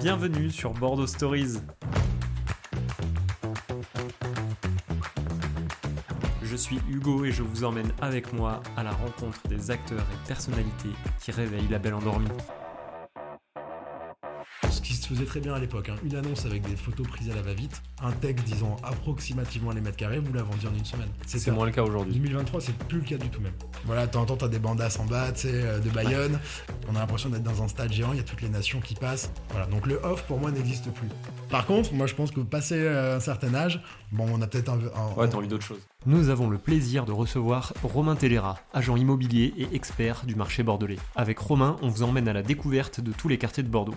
Bienvenue sur Bordeaux Stories. Je suis Hugo et je vous emmène avec moi à la rencontre des acteurs et personnalités qui réveillent la belle endormie. Ce qui se faisait très bien à l'époque, hein. une annonce avec des photos prises à la va-vite, un texte disant approximativement les mètres carrés, vous la vendiez en une semaine. C'est moins le cas aujourd'hui. 2023, c'est plus le cas du tout même. Voilà, de temps en temps, t'as des bandasses en bas, tu sais, euh, de Bayonne. On a l'impression d'être dans un stade géant, il y a toutes les nations qui passent. Voilà, donc le off pour moi n'existe plus. Par contre, moi je pense que passé euh, un certain âge, bon, on a peut-être un. un- Ouais, t'as envie d'autre chose. Nous avons le plaisir de recevoir Romain Tellera, agent immobilier et expert du marché bordelais. Avec Romain, on vous emmène à la découverte de tous les quartiers de Bordeaux.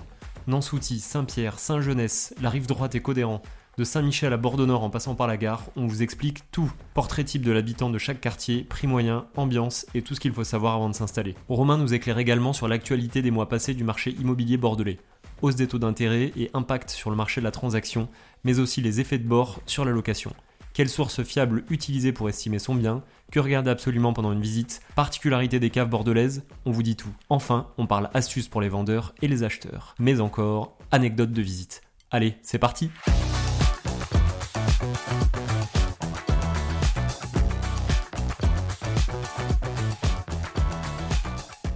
Nansouty, Saint-Pierre, Saint-Genès, la rive droite et Codéran, de Saint-Michel à Bordeaux-Nord en passant par la gare, on vous explique tout. Portrait type de l'habitant de chaque quartier, prix moyen, ambiance et tout ce qu'il faut savoir avant de s'installer. Romain nous éclaire également sur l'actualité des mois passés du marché immobilier bordelais. Hausse des taux d'intérêt et impact sur le marché de la transaction, mais aussi les effets de bord sur la location. Quelle source fiable utiliser pour estimer son bien? Que regarder absolument pendant une visite? Particularité des caves bordelaises? On vous dit tout. Enfin, on parle astuces pour les vendeurs et les acheteurs. Mais encore, anecdote de visite. Allez, c'est parti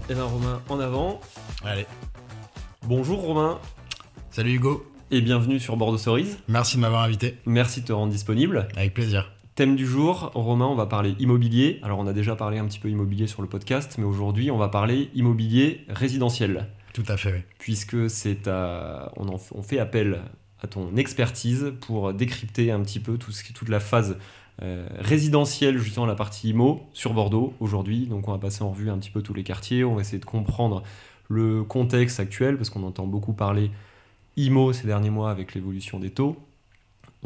Eh ben Romain, en avant. Allez, Bonjour Romain salut Hugo, et bienvenue sur Bordeaux Stories. merci de m'avoir invité, Merci de te rendre disponible. avec plaisir. Thème du jour, Romain, on va parler immobilier. Alors on a déjà parlé un petit peu immobilier sur le podcast, mais aujourd'hui on va parler immobilier résidentiel, Tout à fait, oui. puisque c'est à- on, en- on fait appel à ton expertise pour décrypter un petit peu tout ce qui- toute la phase euh, résidentielle, justement la partie IMO sur Bordeaux aujourd'hui. Donc on va passer en revue un petit peu tous les quartiers, on va essayer de comprendre le contexte actuel, parce qu'on entend beaucoup parler IMO ces derniers mois avec l'évolution des taux.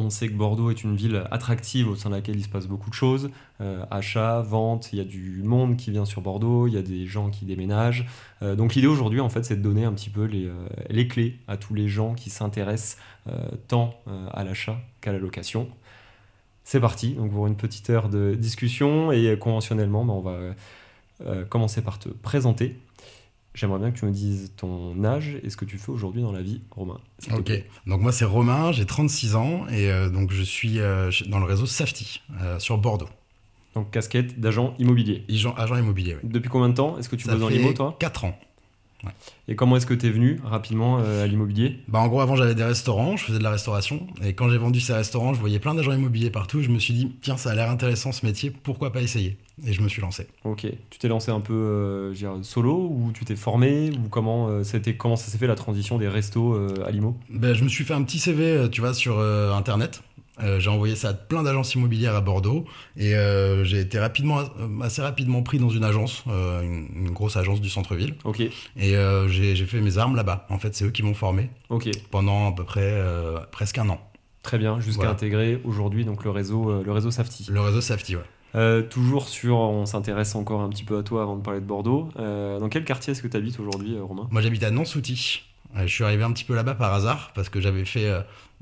On sait que Bordeaux est une ville attractive au sein de laquelle il se passe beaucoup de choses. Euh, achats, ventes, il y a du monde qui vient sur Bordeaux, il y a des gens qui déménagent. Euh, donc l'idée aujourd'hui, en fait, c'est de donner un petit peu les, euh, les clés à tous les gens qui s'intéressent tant à l'achat qu'à la location. C'est parti, donc pour une petite heure de discussion et conventionnellement, bah, on va euh, commencer par te présenter. J'aimerais bien que tu me dises ton âge et ce que tu fais aujourd'hui dans la vie, Romain. Ok, donc moi c'est Romain, j'ai 36 ans et euh, donc je suis euh, dans le réseau Safety sur Bordeaux, Donc casquette d'agent immobilier. agent, agent immobilier. ouais. Depuis combien de temps est-ce que tu Ça bosses dans l'IMO, toi? 4 ans. Et comment est-ce que tu es venu rapidement euh, à l'immobilier? Bah en gros avant j'avais des restaurants, je faisais de la restauration et quand j'ai vendu ces restaurants, je voyais plein d'agents immobiliers partout, je me suis dit tiens ça a l'air intéressant ce métier, pourquoi pas essayer? Et je me suis lancé. Ok. Tu t'es lancé un peu euh, dire, solo ou tu t'es formé ou comment, euh, c'était, comment ça s'est fait la transition des restos à l'IMO Ben, je me suis fait un petit CV, tu vois, sur internet. Euh, j'ai envoyé ça à plein d'agences immobilières à Bordeaux et euh, j'ai été rapidement, euh, assez rapidement pris dans une agence, euh, une, une grosse agence du centre-ville. Ok, Et j'ai fait mes armes là-bas. En fait, c'est eux qui m'ont formé ok. pendant à peu près presque un an. Très bien, jusqu'à Voilà. intégrer aujourd'hui donc le réseau, le réseau Safety. Le réseau Safety, ouais. Toujours sur, on s'intéresse encore un petit peu à toi avant de parler de Bordeaux. Dans quel quartier est-ce que tu habites aujourd'hui, Romain? Moi, j'habite à Nansouty. Je suis arrivé un petit peu là-bas par hasard parce que j'avais fait,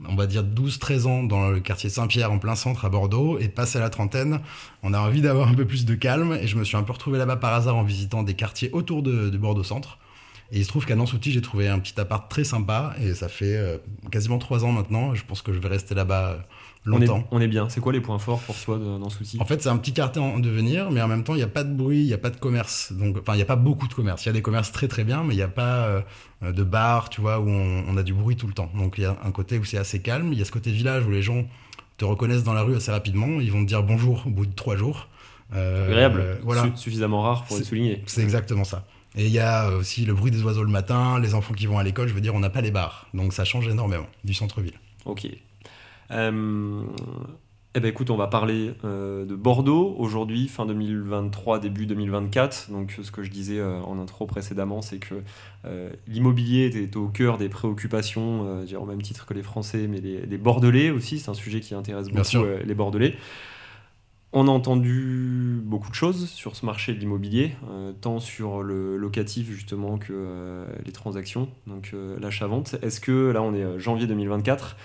on va dire, 12-13 ans dans le quartier Saint-Pierre en plein centre à Bordeaux et passé à la trentaine, on a envie d'avoir un peu plus de calme et je me suis un peu retrouvé là-bas par hasard en visitant des quartiers autour de, de Bordeaux Centre. Et il se trouve qu'à Nansouty, j'ai trouvé un petit appart très sympa et ça fait euh, quasiment 3 ans maintenant. Je pense que je vais rester là-bas on est, longtemps. on est bien. C'est quoi les points forts pour toi de- dans Souti En fait, c'est un petit quartier en devenir, mais en même temps, il n'y a pas de bruit, il n'y a pas de commerce. Donc, enfin, il n'y a pas beaucoup de commerce. Il y a des commerces très très bien, mais il n'y a pas euh, de bar, tu vois, où on, on a du bruit tout le temps. Donc, il y a un côté où c'est assez calme. Il y a ce côté village où les gens te reconnaissent dans la rue assez rapidement. Ils vont te dire bonjour au bout de trois jours. Euh, Agréable, euh, voilà. Su- suffisamment rare pour le C'est- souligner. C'est exactement ça. Et il y a aussi le bruit des oiseaux le matin, les enfants qui vont à l'école. Je veux dire, on n'a pas les bars. Donc, ça change énormément du centre-ville. Ok. Euh, eh ben écoute, on va parler euh, de Bordeaux aujourd'hui, fin 2023, début 2024. Donc ce que je disais euh, en intro précédemment, c'est que euh, l'immobilier est au cœur des préoccupations, au même titre que les Français, mais les, les Bordelais aussi. C'est un sujet qui intéresse beaucoup les Bordelais. On a entendu beaucoup de choses sur ce marché de l'immobilier, tant sur le locatif justement que les transactions, donc l'achat-vente. Est-ce que, là on est janvier 2024,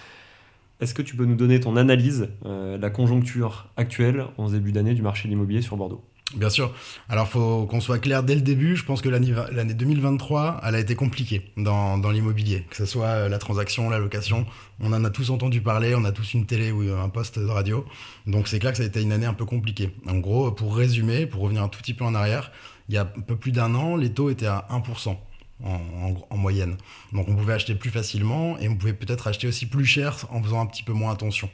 est-ce que tu peux nous donner ton analyse euh, la conjoncture actuelle en ce début d'année du marché de l'immobilier sur Bordeaux? Bien sûr. Alors, faut qu'on soit clair dès le début. Je pense que l'année l'année 2023, elle a été compliquée dans, dans l'immobilier. Que ce soit euh, la transaction, la location. On en a tous entendu parler. On a tous une télé ou un poste de radio. Donc, c'est clair que ça a été une année un peu compliquée. En gros, pour résumer, pour revenir un tout petit peu en arrière, il y a un peu plus d'un an, les taux étaient à 1%. En, en- en moyenne. Donc on pouvait acheter plus facilement et on pouvait peut-être acheter aussi plus cher en faisant un petit peu moins attention.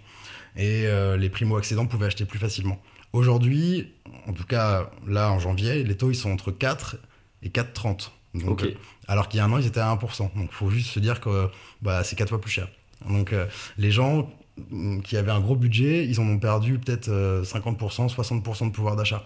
Et euh, les primo-accédants pouvaient acheter plus facilement. Aujourd'hui, en tout cas là en janvier, les taux ils sont entre 4 et 4,30. Donc, Ok. euh, alors qu'il y a un an, ils étaient à 1%. Donc il faut juste se dire que bah, c'est 4 fois plus cher. Donc euh, les gens qui avaient un gros budget, ils en ont perdu peut-être euh, 50%, 60% de pouvoir d'achat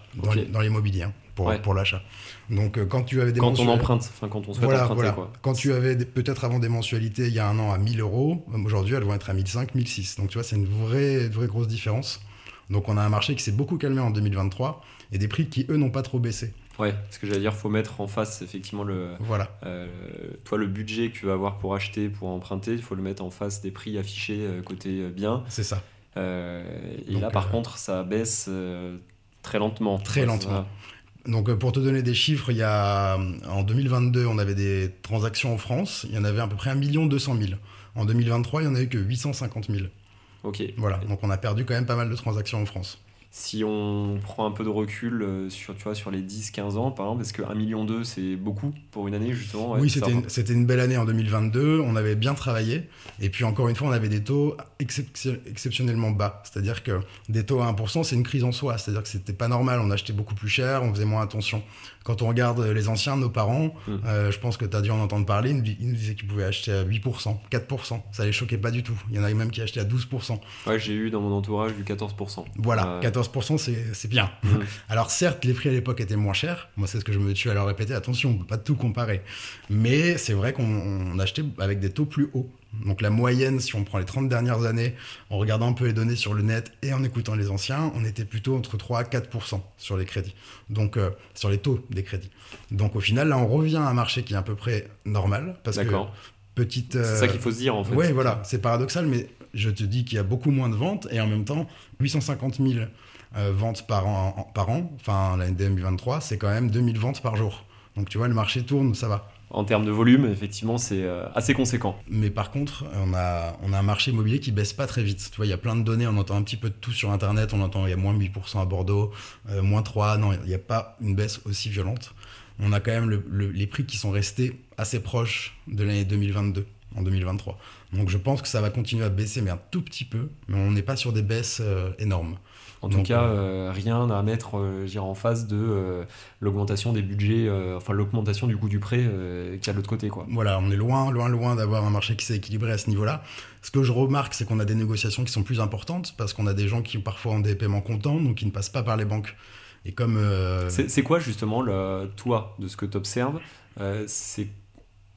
dans l'immobilier hein, pour, Ouais. pour l'achat. Donc euh, quand tu avais des Quand on emprunte, enfin quand on souhaite voilà, emprunter voilà. quoi. Quand tu avais peut-être avant des mensualités il y a un an à 1000 euros, euh, aujourd'hui elles vont être à 1005, 1006. Donc tu vois, c'est une vraie, vraie grosse différence. Donc on a un marché qui s'est beaucoup calmé en 2023 et des prix qui eux n'ont pas trop baissé. Ouais, ce que j'allais dire, faut mettre en face effectivement le, Voilà, euh, toi le budget que tu vas avoir pour acheter, pour emprunter, il faut le mettre en face des prix affichés euh, côté euh, bien. c'est ça. Euh, et Donc, là par contre ça baisse très lentement. Très lentement. Donc pour te donner des chiffres, il y a en 2022, on avait des transactions en France, il y en avait à peu près 1 200 000. En 2023, il y en a eu que 850 000. Ok. Voilà, donc on a perdu quand même pas mal de transactions en France. Si on prend un peu de recul euh, sur, tu vois, sur les 10-15 ans, par exemple, est-ce que 1,2 million c'est beaucoup pour une année, justement ouais, oui, c'était une, c'était une belle année en 2022. On avait bien travaillé. Et puis, encore une fois, on avait des taux excep- exceptionnellement bas. C'est-à-dire que des taux à 1%, c'est une crise en soi. C'est-à-dire que c'était pas normal. On achetait beaucoup plus cher, on faisait moins attention. Quand on regarde les anciens, nos parents, Mm. euh, je pense que tu as dû en entendre parler, ils nous, di- ils nous disaient qu'ils pouvaient acheter à 8%, 4%. Ça les choquait pas du tout. Il y en a même qui achetaient à 12%. Ouais, j'ai eu dans mon entourage du 14%. Voilà, Euh, 14%, c'est c'est bien. mm. Alors certes, les prix à l'époque étaient moins chers. Moi, c'est ce que je me tue à leur répéter. Attention, on peut pas tout comparer. Mais c'est vrai qu'on on achetait avec des taux plus hauts. Donc la moyenne, si on prend les 30 dernières années, en regardant un peu les données sur le net et en écoutant les anciens, on était plutôt entre 3 à 4% sur les crédits. Donc euh, sur les taux des crédits. Donc au final, là, on revient à un marché qui est à peu près normal. Parce que petite... C'est ça qu'il faut se dire en fait. Oui, voilà, c'est paradoxal, mais je te dis qu'il y a beaucoup moins de ventes et en même temps, 850 000 euh, ventes par an, en- par an, enfin l'année 2023, c'est quand même 2000 ventes par jour. Donc tu vois, le marché tourne, ça va. En termes de volume, effectivement, c'est euh, assez conséquent. Mais par contre, on a, on a un marché immobilier qui baisse pas très vite. Tu vois, il y a plein de données, on entend un petit peu de tout sur Internet, on entend il y a moins 8% à Bordeaux, euh, moins 3, non, il n'y a pas une baisse aussi violente. On a quand même le- le- les prix qui sont restés assez proches de l'année 2022, en 2023. Donc je pense que ça va continuer à baisser, mais un tout petit peu, mais on n'est pas sur des baisses euh, énormes. En tout Donc, cas, euh, rien à mettre euh, en face de euh, l'augmentation des budgets, euh, enfin l'augmentation du coût du prêt euh, qu'il y a de l'autre côté. Quoi. Voilà, on est loin, loin, loin d'avoir un marché qui s'est équilibré à ce niveau-là. Ce que je remarque, c'est qu'on a des négociations qui sont plus importantes parce qu'on a des gens qui parfois ont des paiements comptants, donc qui ne passent pas par les banques. Et comme euh, C'est c'est quoi justement, le, toi, de ce que tu observes C'est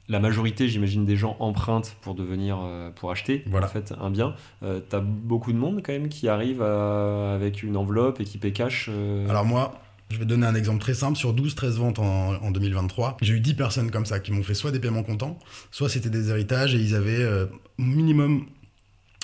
la majorité, j'imagine, des gens empruntent pour devenir, euh, pour acheter Voilà. en fait un bien. Euh, T'as beaucoup de monde quand même qui arrive à- avec une enveloppe et qui paie cash. euh, Alors moi, je vais donner un exemple très simple. Sur 12-13 ventes en, en 2023, j'ai eu 10 personnes comme ça qui m'ont fait soit des paiements comptants, soit c'était des héritages et ils avaient euh, minimum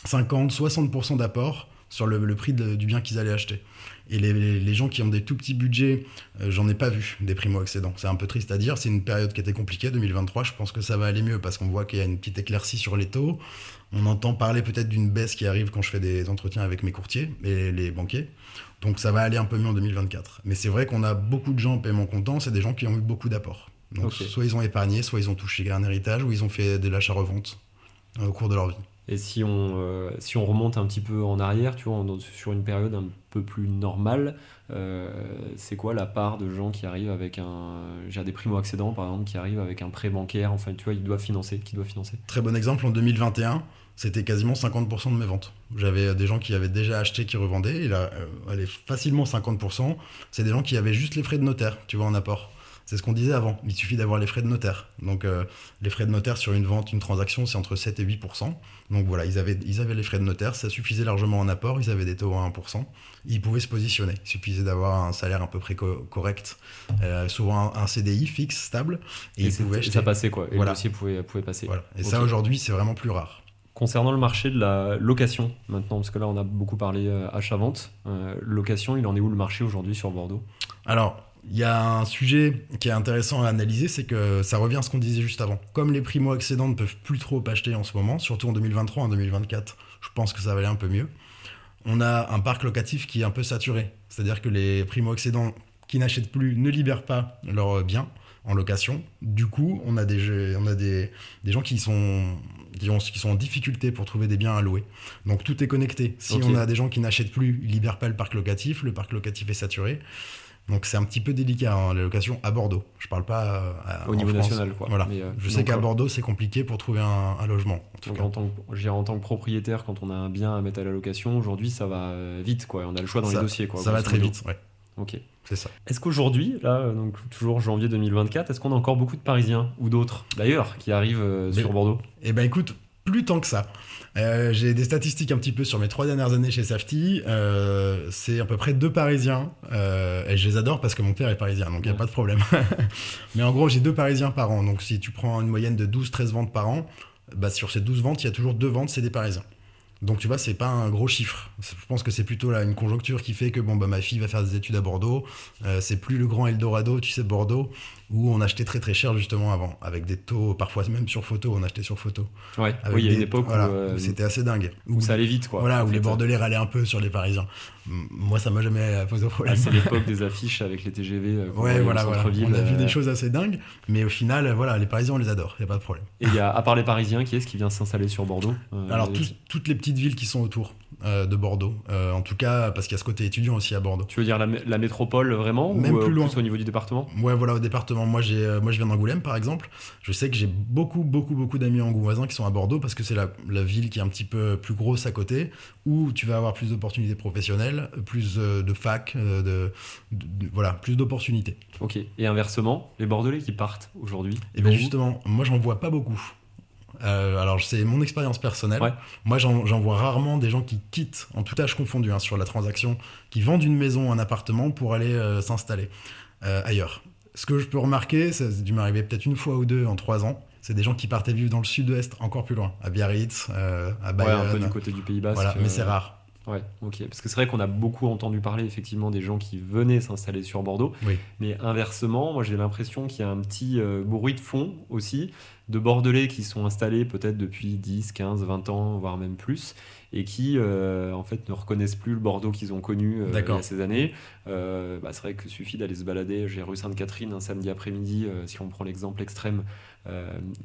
50-60% d'apport sur le, le prix de- du bien qu'ils allaient acheter. Et les, gens qui ont des tout petits budgets, euh, j'en ai pas vu des primo-accédants. C'est un peu triste à dire. C'est une période qui était compliquée, 2023. Je pense que ça va aller mieux parce qu'on voit qu'il y a une petite éclaircie sur les taux. On entend parler peut-être d'une baisse qui arrive quand je fais des entretiens avec mes courtiers et les banquiers. Donc ça va aller un peu mieux en 2024. Mais c'est vrai qu'on a beaucoup de gens en paiement comptant, c'est des gens qui ont eu beaucoup d'apports. Donc soit ils ont épargné, soit ils ont touché un héritage, ou ils ont fait de l'achat-revente euh, au cours de leur vie. Et si on, euh, si on remonte un petit peu en arrière, tu vois, sur une période un peu plus normale, euh, c'est quoi la part de gens qui arrivent avec un. J'ai des primo-accédants, par exemple, qui arrivent avec un prêt bancaire, enfin, tu vois, ils doivent financer, qui doivent financer? Très bon exemple, en 2021, c'était quasiment 50% de mes ventes. J'avais euh, des gens qui avaient déjà acheté, qui revendaient, et là, facilement 50%. C'est des gens qui avaient juste les frais de notaire, tu vois, en apport. C'est ce qu'on disait avant, il suffit d'avoir les frais de notaire. Donc euh, les frais de notaire sur une vente, une transaction, c'est entre 7 et 8%. Donc voilà, ils avaient, ils avaient les frais de notaire, ça suffisait largement en apport, ils avaient des taux à 1%. Ils pouvaient se positionner, il suffisait d'avoir un salaire à peu près co- correct, euh, souvent un, un CDI fixe, stable, et, Et, ils pouvaient acheter. ça passait, quoi. Et Voilà. le dossier pouvait, pouvait passer. Voilà. Et ça aujourd'hui, c'est vraiment plus rare. Concernant le marché de la location, maintenant, parce que là, on a beaucoup parlé euh, achat-vente. Euh, location, il en est où le marché aujourd'hui sur Bordeaux? Alors, il y a un sujet qui est intéressant à analyser, c'est que ça revient à ce qu'on disait juste avant. Comme les primo-accédants ne peuvent plus trop acheter en ce moment, surtout en 2023, en 2024, je pense que ça va aller un peu mieux. On a un parc locatif qui est un peu saturé. C'est-à-dire que les primo-accédants qui n'achètent plus ne libèrent pas leurs biens en location. Du coup, on a des, on a des, des gens qui sont, qui, ont- qui sont en difficulté pour trouver des biens à louer. Donc tout est connecté. Si on a des gens qui n'achètent plus, ils libèrent pas le parc locatif, le parc locatif est saturé. Donc c'est un petit peu délicat, hein, la location à Bordeaux. Je parle pas euh, à- Au niveau France. national, quoi. Voilà. Mais, euh, Je sais qu'à euh, Bordeaux, c'est compliqué pour trouver un, un logement. En tout Donc, cas. en tant, que, je dirais en tant que propriétaire, quand on a un bien à mettre à la location, aujourd'hui, ça va vite, quoi. On a le choix dans ça, les dossiers, quoi. ça va très vite, ouais, Ok. c'est ça. Est-ce qu'aujourd'hui, là, donc toujours janvier 2024, est-ce qu'on a encore beaucoup de Parisiens ou d'autres, d'ailleurs, qui arrivent euh, sur Bordeaux? Eh ben écoute, plus tant que ça. Euh, J'ai des statistiques un petit peu sur mes trois dernières années chez Safety. Euh, c'est à peu près deux Parisiens. euh, et je les adore parce que mon père est parisien, donc il n'y a Ouais. pas de problème. Mais en gros, j'ai deux Parisiens par an. Donc si tu prends une moyenne de 12-13 ventes par an, bah, sur ces 12 ventes, il y a toujours deux ventes, c'est des Parisiens. Donc tu vois, c'est pas un gros chiffre. Je pense que c'est plutôt là une conjoncture qui fait que bon bah ma fille va faire des études à Bordeaux. Euh, c'est plus le grand Eldorado, tu sais Bordeaux, où on achetait très très cher justement avant, avec des taux parfois même sur photo, on achetait sur photo. Ouais, oui, il y a des- une époque voilà, où, euh, où c'était assez dingue. où ça allait vite, quoi. voilà, où les. Bordelais râlaient un peu sur les Parisiens. Moi, ça m'a jamais posé Ah, problème. c'est l'époque des affiches avec les TGV. euh, ouais, voilà, voilà. On a vu euh, des choses assez dingues, mais au final, euh, voilà, les Parisiens, on les adore, il n'y a pas de problème. Et y a, à part les Parisiens, qui est-ce qui vient s'installer sur Bordeaux euh, Alors, toutes les petites villes qui sont autour euh, de Bordeaux, euh, en tout cas, parce qu'il y a ce côté étudiant aussi à Bordeaux. Tu veux dire la, mé- la métropole vraiment Même ou euh, plus loin. au niveau du département? Ouais, voilà, au département. Moi, euh, moi, je viens d'Angoulême, par exemple. Je sais que j'ai beaucoup, beaucoup, beaucoup d'amis angoumoisins qui sont à Bordeaux parce que c'est la, la ville qui est un petit peu plus grosse à côté, où tu vas avoir plus d'opportunités professionnelles, plus euh, de fac, euh, de, de- de- voilà, plus d'opportunités. Ok. Et inversement, les Bordelais qui partent aujourd'hui Et bien vont où justement, moi, j'en vois pas beaucoup. Euh, alors, c'est mon expérience personnelle. Ouais. Moi, j'en vois rarement des gens qui quittent, en tout âge confondu, hein, sur la transaction, qui vendent une maison, un appartement pour aller euh, s'installer euh, ailleurs. Ce que je peux remarquer, ça a dû m'arriver peut-être une fois ou deux en trois ans, c'est des gens qui partaient vivre dans le sud-ouest, encore plus loin, à Biarritz, à Ouais, Bayonne. un peu du côté du Pays Basque. voilà, mais c'est rare. Ouais, ok. Parce que c'est vrai qu'on a beaucoup entendu parler effectivement des gens qui venaient s'installer sur Bordeaux. Oui. Mais inversement, moi j'ai l'impression qu'il y a un petit euh, bruit de fond aussi de Bordelais qui sont installés peut-être depuis 10, 15, 20 ans, voire même plus, et qui euh, en fait ne reconnaissent plus le Bordeaux qu'ils ont connu euh, il y a ces années. Bah, c'est vrai qu'il suffit d'aller se balader. J'ai rue Sainte-Catherine un samedi après-midi, si on prend l'exemple extrême,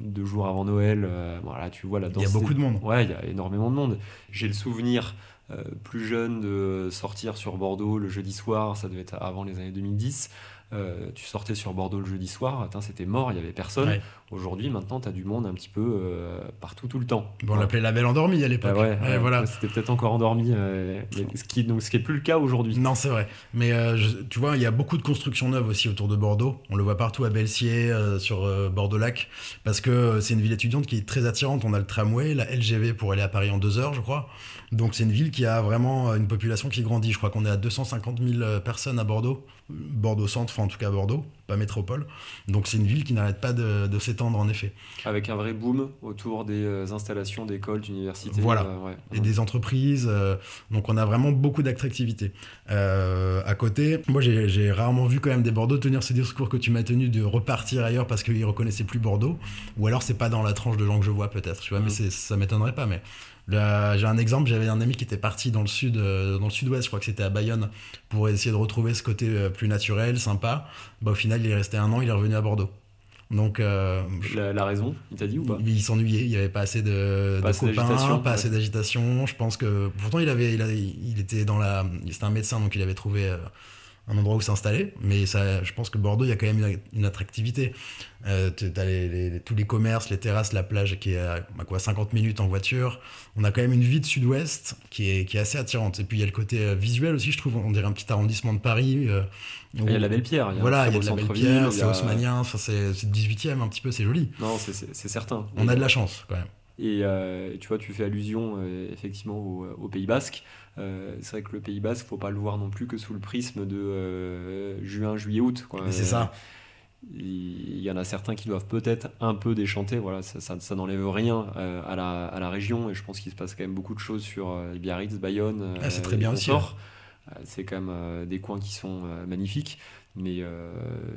deux jours avant Noël. voilà, tu vois la Il y a beaucoup de monde. Ouais, il y a énormément de monde. J'ai le souvenir euh, plus jeune de sortir sur Bordeaux le jeudi soir, ça devait être avant les années 2010. Euh, tu sortais sur Bordeaux le jeudi soir, attends, c'était mort, il n'y avait personne. Ouais. Aujourd'hui, maintenant, tu as du monde un petit peu euh, partout, tout le temps. Bon, on l'appelait la belle endormie à l'époque. Bah ouais, Ouais, ouais, voilà. ouais, c'était peut-être encore endormi, euh, mais ce qui, donc, ce qui est plus le cas aujourd'hui. Non, c'est vrai. Mais euh, je- tu vois, il y a beaucoup de constructions neuves aussi autour de Bordeaux. On le voit partout à Belsier, euh, sur euh, Bordeaux-Lac, parce que c'est une ville étudiante qui est très attirante. On a le tramway, la LGV pour aller à Paris en deux heures, je crois. Donc c'est une ville qui a vraiment euh, une population qui grandit. Je crois qu'on est à 250 000 euh, personnes à Bordeaux. Bordeaux-Centre, enfin en tout cas Bordeaux, pas métropole. Donc c'est une ville qui n'arrête pas de, de s'étendre en effet. Avec un vrai boom autour des euh, installations d'écoles, d'universités. Voilà. euh, ouais. et des entreprises. euh, donc on a vraiment beaucoup d'attractivité. Euh, à côté, moi j'ai rarement vu quand même des Bordeaux tenir ce discours que tu m'as tenu de repartir ailleurs parce qu'ils reconnaissaient plus Bordeaux. Ou alors c'est pas dans la tranche de gens que je vois peut-être. Tu vois, mais c'est- ça m'étonnerait pas. Mais j'ai un exemple. J'avais un ami qui était parti dans le sud, euh, dans le sud-ouest. Je crois que c'était à Bayonne pour essayer de retrouver ce côté euh, plus naturel, sympa. Bah, au final, il est resté un an. Il est revenu à Bordeaux. Donc euh, La, la raison, il t'a dit ou pas il, il s'ennuyait, il n'y avait pas assez de, Pas de assez copains, pas ouais. assez d'agitation. Je pense que pourtant il avait, il, avait- il était dans la, c'était un médecin donc il avait trouvé euh, un endroit où s'installer. Mais ça, je pense que Bordeaux il y a quand même une, une attractivité. Euh, tu as les- les- tous les commerces, les terrasses, la plage qui est à, à quoi 50 minutes en voiture. On a quand même une vie de Sud-Ouest qui est, qui est assez attirante. Et puis il y a le côté euh, visuel aussi, je trouve. On dirait un petit arrondissement de Paris. euh, Il y a la Belle Pierre. Voilà, il y a de la belle pierre, c'est enfin, c'est c'est 18e un petit peu, c'est joli. Non, c'est- certain. On a de la chance quand même. Et euh, tu vois, tu fais allusion euh, effectivement au, au Pays Basque. Euh, c'est vrai que le Pays Basque, faut pas le voir non plus que sous le prisme de euh, juin, juillet, août. c'est ça. Il y en a certains qui doivent peut-être un peu déchanter. Voilà, ça, ça, ça n'enlève rien euh, à, la, à la région. Et je pense qu'il se passe quand même beaucoup de choses sur euh, Biarritz, Bayonne. Ah, c'est euh, très bien aussi. Euh, C'est quand même euh, des coins qui sont euh, magnifiques. Mais, euh,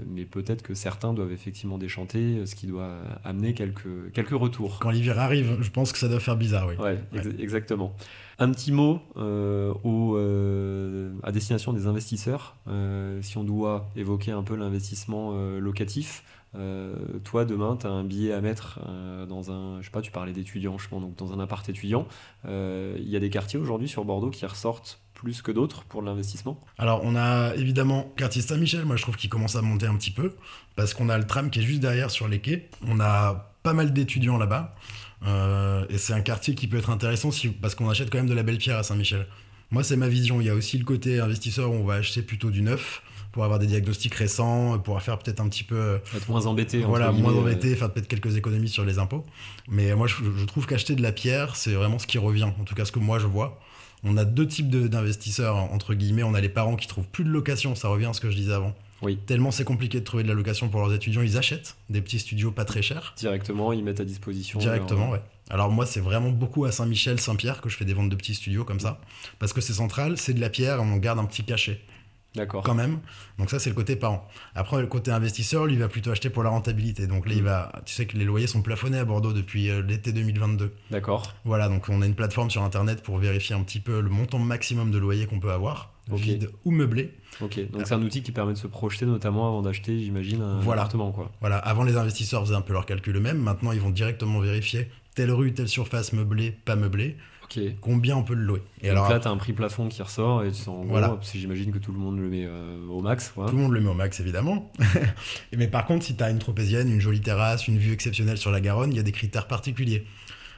mais peut-être que certains doivent effectivement déchanter, ce qui doit amener quelques, quelques retours. Quand l'hiver arrive, je pense que ça doit faire bizarre, oui. Ouais, ex- exactement. Un petit mot euh, au, euh, à destination des investisseurs. Euh, si on doit évoquer un peu l'investissement euh, locatif, euh, toi demain, tu as un billet à mettre euh, dans un, je sais pas, tu parlais d'étudiants, je pense, donc dans un appart étudiant. Euh, Il y a des quartiers aujourd'hui sur Bordeaux qui ressortent plus que d'autres pour l'investissement. Alors, on a évidemment quartier Saint-Michel, moi je trouve qu'il commence à monter un petit peu, parce qu'on a le tram qui est juste derrière sur les quais. On a pas mal d'étudiants là-bas, euh, et c'est un quartier qui peut être intéressant si, parce qu'on achète quand même de la belle pierre à Saint-Michel. Moi, c'est ma vision. Il y a aussi le côté investisseur où on va acheter plutôt du neuf pour avoir des diagnostics récents, pour faire peut-être un petit peu euh, Être moins embêté. voilà, moins euh, embêté, faire peut-être quelques économies sur les impôts. Mais moi, je, je trouve qu'acheter de la pierre, c'est vraiment ce qui revient, en tout cas ce que moi je vois. On a deux types de- d'investisseurs, entre guillemets. On a les parents qui trouvent plus de location, ça revient à ce que je disais avant. Oui. Tellement c'est compliqué de trouver de la location pour leurs étudiants, ils achètent des petits studios pas très chers. Directement, ils mettent à disposition. Directement, leur- ouais. Alors moi, c'est vraiment beaucoup à Saint-Michel, Saint-Pierre que je fais des ventes de petits studios comme ça. Parce que c'est central, c'est de la pierre, on garde un petit cachet D'accord. quand même. Donc ça, c'est le côté parent. Après, le côté investisseur, lui, il va plutôt acheter pour la rentabilité. Donc là, il Mm. va... Tu sais que les loyers sont plafonnés à Bordeaux depuis euh, l'été 2022. D'accord. Voilà, donc on a une plateforme sur Internet pour vérifier un petit peu le montant maximum de loyer qu'on peut avoir, vide ou meublé. Ok. Donc c'est un outil qui permet de se projeter, notamment avant d'acheter, j'imagine, un Voilà. appartement, quoi. Voilà, avant les investisseurs faisaient un peu leur calcul eux-mêmes. Maintenant, ils vont directement vérifier telle rue, telle surface meublée, pas meublée, Combien on peut le louer. Et Donc alors, là, tu as un prix plafond qui ressort et tu- en gros, Voilà. parce que j'imagine que tout le monde le met euh, au max. Tout le monde le met au max, évidemment. Mais par contre, si tu as une tropézienne, une jolie terrasse, une vue exceptionnelle sur la Garonne, il y a des critères particuliers.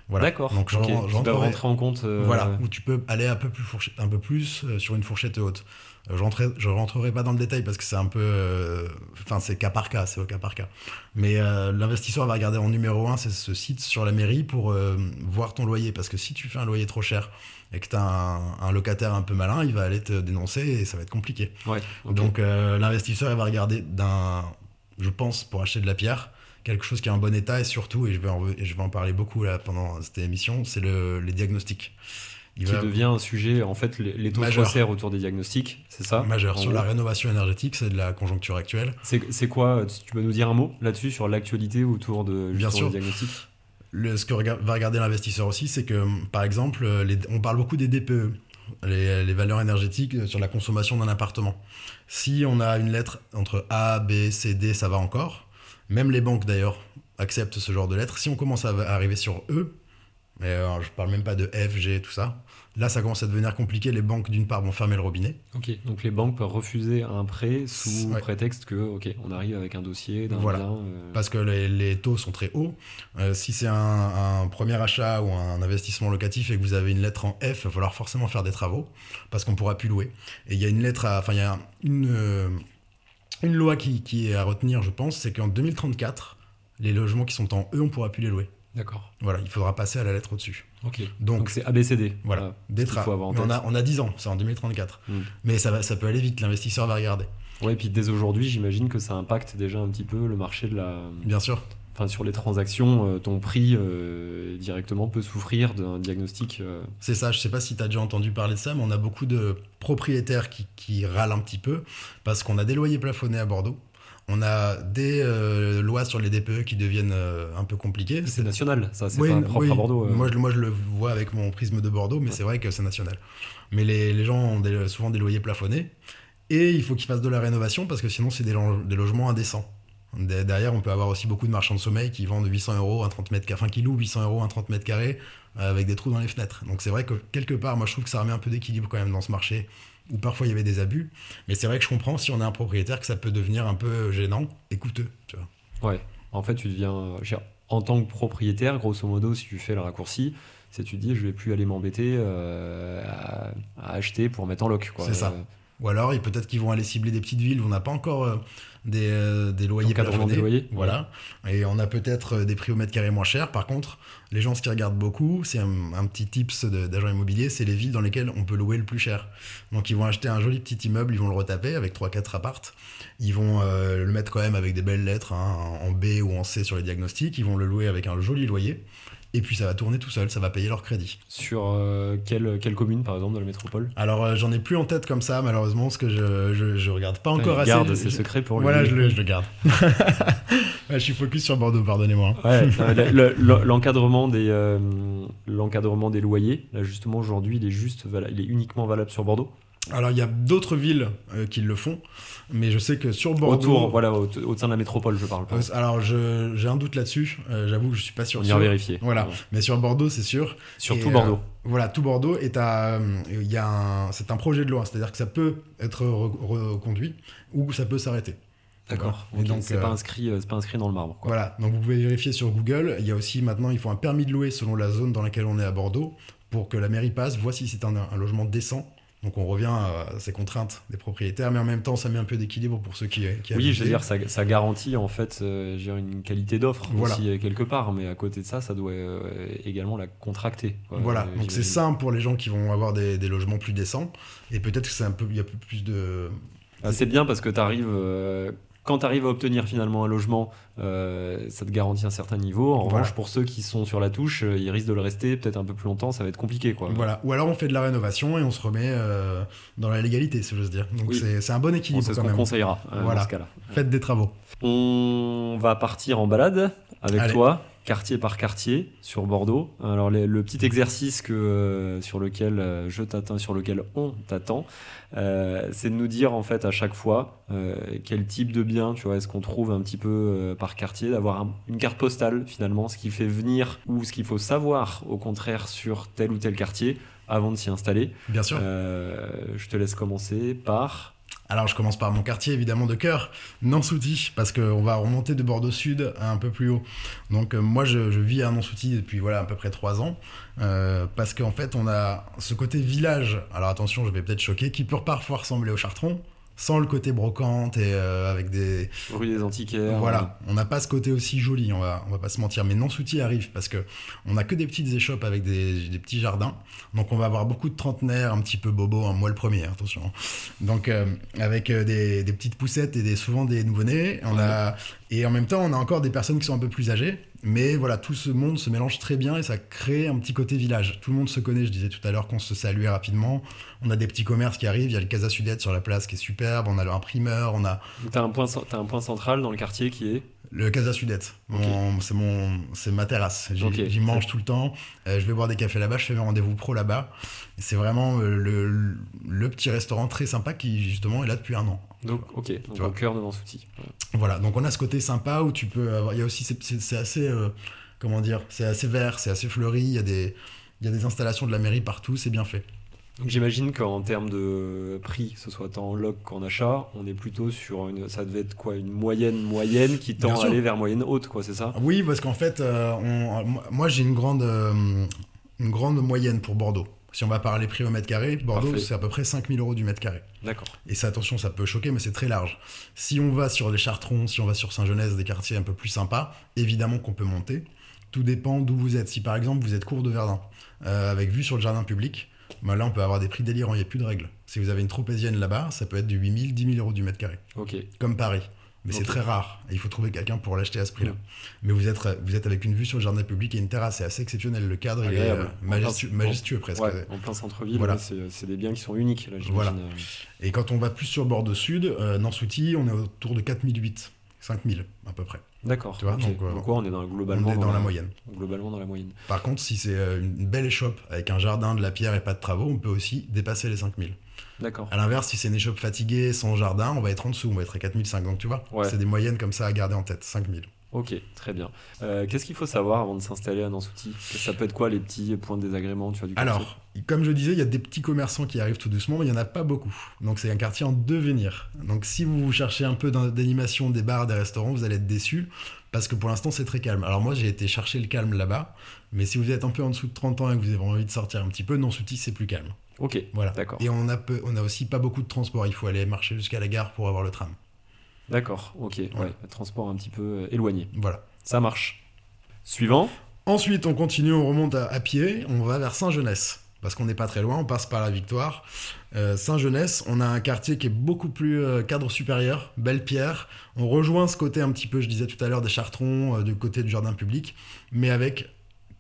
Voilà. D'accord. Donc, je Ok. ren- Qui doivent j'entrerai- rentrer en compte. euh, Voilà, où tu peux aller un peu plus, fourchette- un peu plus euh, sur une fourchette haute. Euh, je, rentrerai, je rentrerai pas dans le détail parce que c'est un peu. Enfin, c'est cas par cas, c'est au cas par cas. Mais l'investisseur va regarder en numéro un, c'est ce site sur la mairie pour voir ton loyer. Parce que si tu fais un loyer trop cher et que tu as un, un locataire un peu malin, il va aller te dénoncer et ça va être compliqué. Ouais. Donc l'investisseur il va regarder d'un, je pense, pour acheter de la pierre, quelque chose qui est en bon état et surtout, et je vais en, et je vais en parler beaucoup là pendant cette émission, c'est le, les diagnostics. Il qui va devient un sujet, en fait, les, taux resserrent autour des diagnostics, c'est ça? Majeur sur la rénovation énergétique, c'est de la conjoncture actuelle. C'est quoi? Tu peux nous dire un mot là-dessus sur l'actualité autour de Bien sûr. des diagnostics? Le, ce que rega- va regarder l'investisseur aussi, c'est que, par exemple, les- on parle beaucoup des DPE, les, les valeurs énergétiques euh, sur la consommation d'un appartement. Si on a une lettre entre A, B, C, D, ça va encore. Même les banques, d'ailleurs, acceptent ce genre de lettres. Si on commence à arriver sur E, mais euh, je parle même pas de F, G, tout ça, là, ça commence à devenir compliqué. Les banques, d'une part, vont fermer le robinet. Ok, donc les banques peuvent refuser un prêt sous Ouais. prétexte que, ok, on arrive avec un dossier d'un Voilà. bien. euh, parce que les, les taux sont très hauts. Euh, si c'est un, un premier achat ou un investissement locatif et que vous avez une lettre en F, il va falloir forcément faire des travaux parce qu'on ne pourra plus louer. Et il y a une lettre, à- enfin il y a une, euh, une loi qui, qui est à retenir, je pense, c'est qu'en 2034, les logements qui sont en E, on ne pourra plus les louer. D'accord. Voilà, il faudra passer à la lettre au-dessus. Ok. Donc, c'est ABCD. voilà, des faut avoir en Mais on tête. a, on a 10 ans, c'est en 2034. Mm. Mais ça, va, ça peut aller vite, l'investisseur va regarder. Ouais, et puis dès aujourd'hui, j'imagine que ça impacte déjà un petit peu le marché de la. Bien sûr. Enfin, sur les transactions, euh, ton prix euh, directement peut souffrir d'un diagnostic. euh, C'est ça, je sais pas si tu as déjà entendu parler de ça, mais on a beaucoup de propriétaires qui, qui râlent un petit peu parce qu'on a des loyers plafonnés à Bordeaux. On a des euh, lois sur les DPE qui deviennent euh, un peu compliquées. C'est national, ça, c'est Oui, pas propre oui. à Bordeaux. euh. Moi, je, moi, je le vois avec mon prisme de Bordeaux, mais c'est vrai que c'est national. Mais les, les gens ont des- souvent des loyers plafonnés et il faut qu'ils fassent de la rénovation parce que sinon, c'est des, lo- des logements indécents. De- Derrière, on peut avoir aussi beaucoup de marchands de sommeil qui vendent 800 euros un 30 mètres carrés, enfin qui louent 800 euros un 30 mètres carrés euh, avec des trous dans les fenêtres. Donc c'est vrai que quelque part, moi je trouve que ça remet un peu d'équilibre quand même dans ce marché où parfois il y avait des abus. Mais c'est vrai que je comprends si on est un propriétaire que ça peut devenir un peu gênant et coûteux. Tu vois. Ouais. En fait, tu deviens. euh, En tant que propriétaire, grosso modo, si tu fais le raccourci, c'est tu te dis, je vais plus aller m'embêter euh, à, à acheter pour mettre en loc. C'est ça. Ou alors peut-être qu'ils vont aller cibler des petites villes où on n'a pas encore euh, des, euh, des loyers plafonnés. des loyers, Voilà. Et on a peut-être euh, des prix au mètre carré moins chers. Par contre, les gens, ce qu'ils regardent beaucoup, c'est un, un petit tips d'agent immobilier, c'est les villes dans lesquelles on peut louer le plus cher. Donc ils vont acheter un joli petit immeuble, ils vont le retaper avec 3-4 appartes. Ils vont euh, le mettre quand même avec des belles lettres, hein, en B ou en C sur les diagnostics. Ils vont le louer avec un joli loyer. Et puis ça va tourner tout seul, ça va payer leur crédit. Sur euh, quelle, quelle commune, par exemple, dans la métropole? Alors, euh, j'en ai plus en tête comme ça, malheureusement, parce que je, je, je regarde pas encore Il assez. garde ses secrets pour Voilà, lui. je le, je le garde. Je suis focus sur Bordeaux, pardonnez-moi. Ouais, euh, le- le- le- l'encadrement des euh, l'encadrement des loyers, là justement aujourd'hui, il est juste vala- il est uniquement valable sur Bordeaux? Alors, il y a d'autres villes qui le font, mais je sais que sur Bordeaux. Autour, voilà, au, au sein de la métropole, je parle. pas. Euh, Alors, j'ai un doute là-dessus, euh, j'avoue que je suis pas sûr. On ira vérifier. Voilà. Ouais. Mais sur Bordeaux, c'est sûr. Surtout Et, Bordeaux. euh, voilà, tout Bordeaux euh, Il un, c'est un projet de loi, c'est-à-dire que ça peut être re- reconduit ou ça peut s'arrêter. D'accord. Et donc, c'est euh, pas inscrit, c'est pas inscrit dans le marbre. Quoi. Voilà, donc vous pouvez vérifier sur Google. Il y a aussi maintenant, il faut un permis de louer selon la zone dans laquelle on est à Bordeaux pour que la mairie passe, voit si c'est un, un logement décent. Donc on revient à ces contraintes des propriétaires, mais en même temps, ça met un peu d'équilibre pour ceux qui, qui Oui, je veux dire, ça, ça garantit en fait euh, une qualité d'offre Voilà. aussi euh, quelque part, mais à côté de ça, ça doit euh, également la contracter. quoi, Voilà, donc c'est simple pour les gens qui vont avoir des, des logements plus décents. Et peut-être que c'est un peu, il y a plus- plus de. Ah, c'est bien parce que tu arrives. Quand tu arrives à obtenir finalement un logement, euh, ça te garantit un certain niveau. En Voilà. revanche, pour ceux qui sont sur la touche, euh, ils risquent de le rester peut-être un peu plus longtemps, ça va être compliqué. Quoi. Voilà. Ou alors on fait de la rénovation et on se remet euh, dans la légalité, si j'ose dire. Donc Oui. c'est un bon équilibre c'est ce quand qu'on conseillera Voilà. dans ce cas-là. Faites des travaux. On va partir en balade avec Allez. toi, quartier par quartier, sur Bordeaux. Alors le, le petit exercice que, euh, sur lequel euh, je t'attends, sur lequel on t'attend, euh, c'est de nous dire en fait à chaque fois euh, quel type de bien, tu vois, est-ce qu'on trouve un petit peu euh, par quartier, d'avoir un- une carte postale finalement, ce qui fait venir ou ce qu'il faut savoir au contraire sur tel ou tel quartier avant de s'y installer. Bien sûr. Euh, je te laisse commencer par. Alors je commence par mon quartier évidemment de cœur, Nansouty, parce qu'on va remonter de Bordeaux Sud à un peu plus haut. Donc euh, moi je, vis à Nansouty depuis voilà à peu près trois ans, euh, parce qu'en fait on a ce côté village, alors attention je vais peut-être choquer, qui peut parfois ressembler au Chartron, sans le côté brocante et euh, avec des... Rue des Antiquaires. Voilà, on n'a pas ce côté aussi joli, on va, on va pas se mentir. Mais Nansouty arrive parce que on a que des petites échoppes avec des, des petits jardins. Donc on va avoir beaucoup de trentenaires, un petit peu bobo, hein, moi le premier, attention. Donc euh, avec euh, des, des petites poussettes et des, souvent des nouveau-nés. On a, et en même temps, on a encore des personnes qui sont un peu plus âgées. Mais voilà, tout ce monde se mélange très bien et ça crée un petit côté village. Tout le monde se connaît, je disais tout à l'heure qu'on se saluait rapidement. On a des petits commerces qui arrivent, il y a le Casa Sudette sur la place qui est superbe, on a l'imprimeur, on a T'as un, point, t'as un point central dans le quartier qui est? le Casa Sudette, c'est mon, c'est ma terrasse. J'y mange tout le temps. Euh, je vais boire des cafés là-bas. Je fais mes rendez-vous pro là-bas. C'est vraiment euh, le, le petit restaurant très sympa qui justement est là depuis un an. Donc, ok, donc au cœur de. Voilà. Donc on a ce côté sympa où tu peux avoir. Il y a aussi c'est- assez euh, comment dire, c'est assez vert, c'est assez fleuri. Il y a des il y a des installations de la mairie partout. C'est bien fait. Donc j'imagine qu'en termes de prix, que ce soit tant en loc qu'en achat, on est plutôt sur une. Ça devait être quoi Une moyenne moyenne qui tend à aller vers moyenne haute, quoi, c'est ça? Oui, parce qu'en fait, euh, on- moi- moi j'ai une grande, euh, une grande moyenne pour Bordeaux. Si on va parler prix au mètre carré, Bordeaux c'est à peu près 5000 euros du mètre carré. D'accord. Et ça, attention, ça peut choquer, mais c'est très large. Si on va sur les Chartrons, si on va sur Saint-Genès, des quartiers un peu plus sympas, évidemment qu'on peut monter. Tout dépend d'où vous êtes. Si par exemple vous êtes cours de Verdun, euh, avec vue sur le jardin public, bah là on peut avoir des prix délirants, il n'y a plus de règles. Si vous avez une tropézienne là-bas, ça peut être du 8000, 10 000 euros du mètre carré, Ok. comme Paris. Mais c'est très rare, et il faut trouver quelqu'un pour l'acheter à ce prix-là. Mais vous êtes, vous êtes avec une vue sur le jardin public et une terrasse, c'est assez exceptionnel. Le cadre, il est euh, majestueux, En plein- majestueux presque. Ouais, en plein centre-ville, Voilà. c'est des biens qui sont uniques, là, j'imagine. Voilà. Et quand on va plus sur Bordeaux Sud, euh, Nansouty, on est autour de 4008, 5000 à peu près. D'accord. Tu vois, ok. donc, euh, Donc, ouais, on est dans, globalement on est dans la moyenne. Globalement dans la moyenne. Par contre, si c'est euh, une belle échoppe avec un jardin, de la pierre et pas de travaux, on peut aussi dépasser les 5000. D'accord. À l'inverse, si c'est une échoppe fatiguée, sans jardin, on va être en dessous, on va être à 4005. Donc tu vois, Ouais. c'est des moyennes comme ça à garder en tête, 5000. Ok, très bien. Euh, Qu'est-ce qu'il faut savoir avant de s'installer à Nansouty Ça peut être quoi les petits points de désagrément tu vois, du quartier? Alors, comme je disais, il y a des petits commerçants qui arrivent tout doucement, mais il n'y en a pas beaucoup. Donc c'est un quartier en devenir. Donc si vous cherchez un peu d'an- d'animation des bars, des restaurants, vous allez être déçus, parce que pour l'instant c'est très calme. Alors moi j'ai été chercher le calme là-bas, mais si vous êtes un peu en dessous de 30 ans et que vous avez envie de sortir un petit peu, non souti c'est plus calme. Ok, Voilà. D'accord. Et on a, peu- on a aussi pas beaucoup de transport, il faut aller marcher jusqu'à la gare pour avoir le tram. d'accord, ok. Ouais. Transport un petit peu euh, éloigné. Voilà. Ça marche. Suivant. Ensuite, on continue, on remonte à, à pied, on va vers Saint-Genès. Parce qu'on n'est pas très loin, on passe par la Victoire. Euh, Saint-Genès, on a un quartier qui est beaucoup plus euh, cadre supérieur, belle pierre. On rejoint ce côté un petit peu, je disais tout à l'heure, des chartrons, euh, du côté du jardin public, mais avec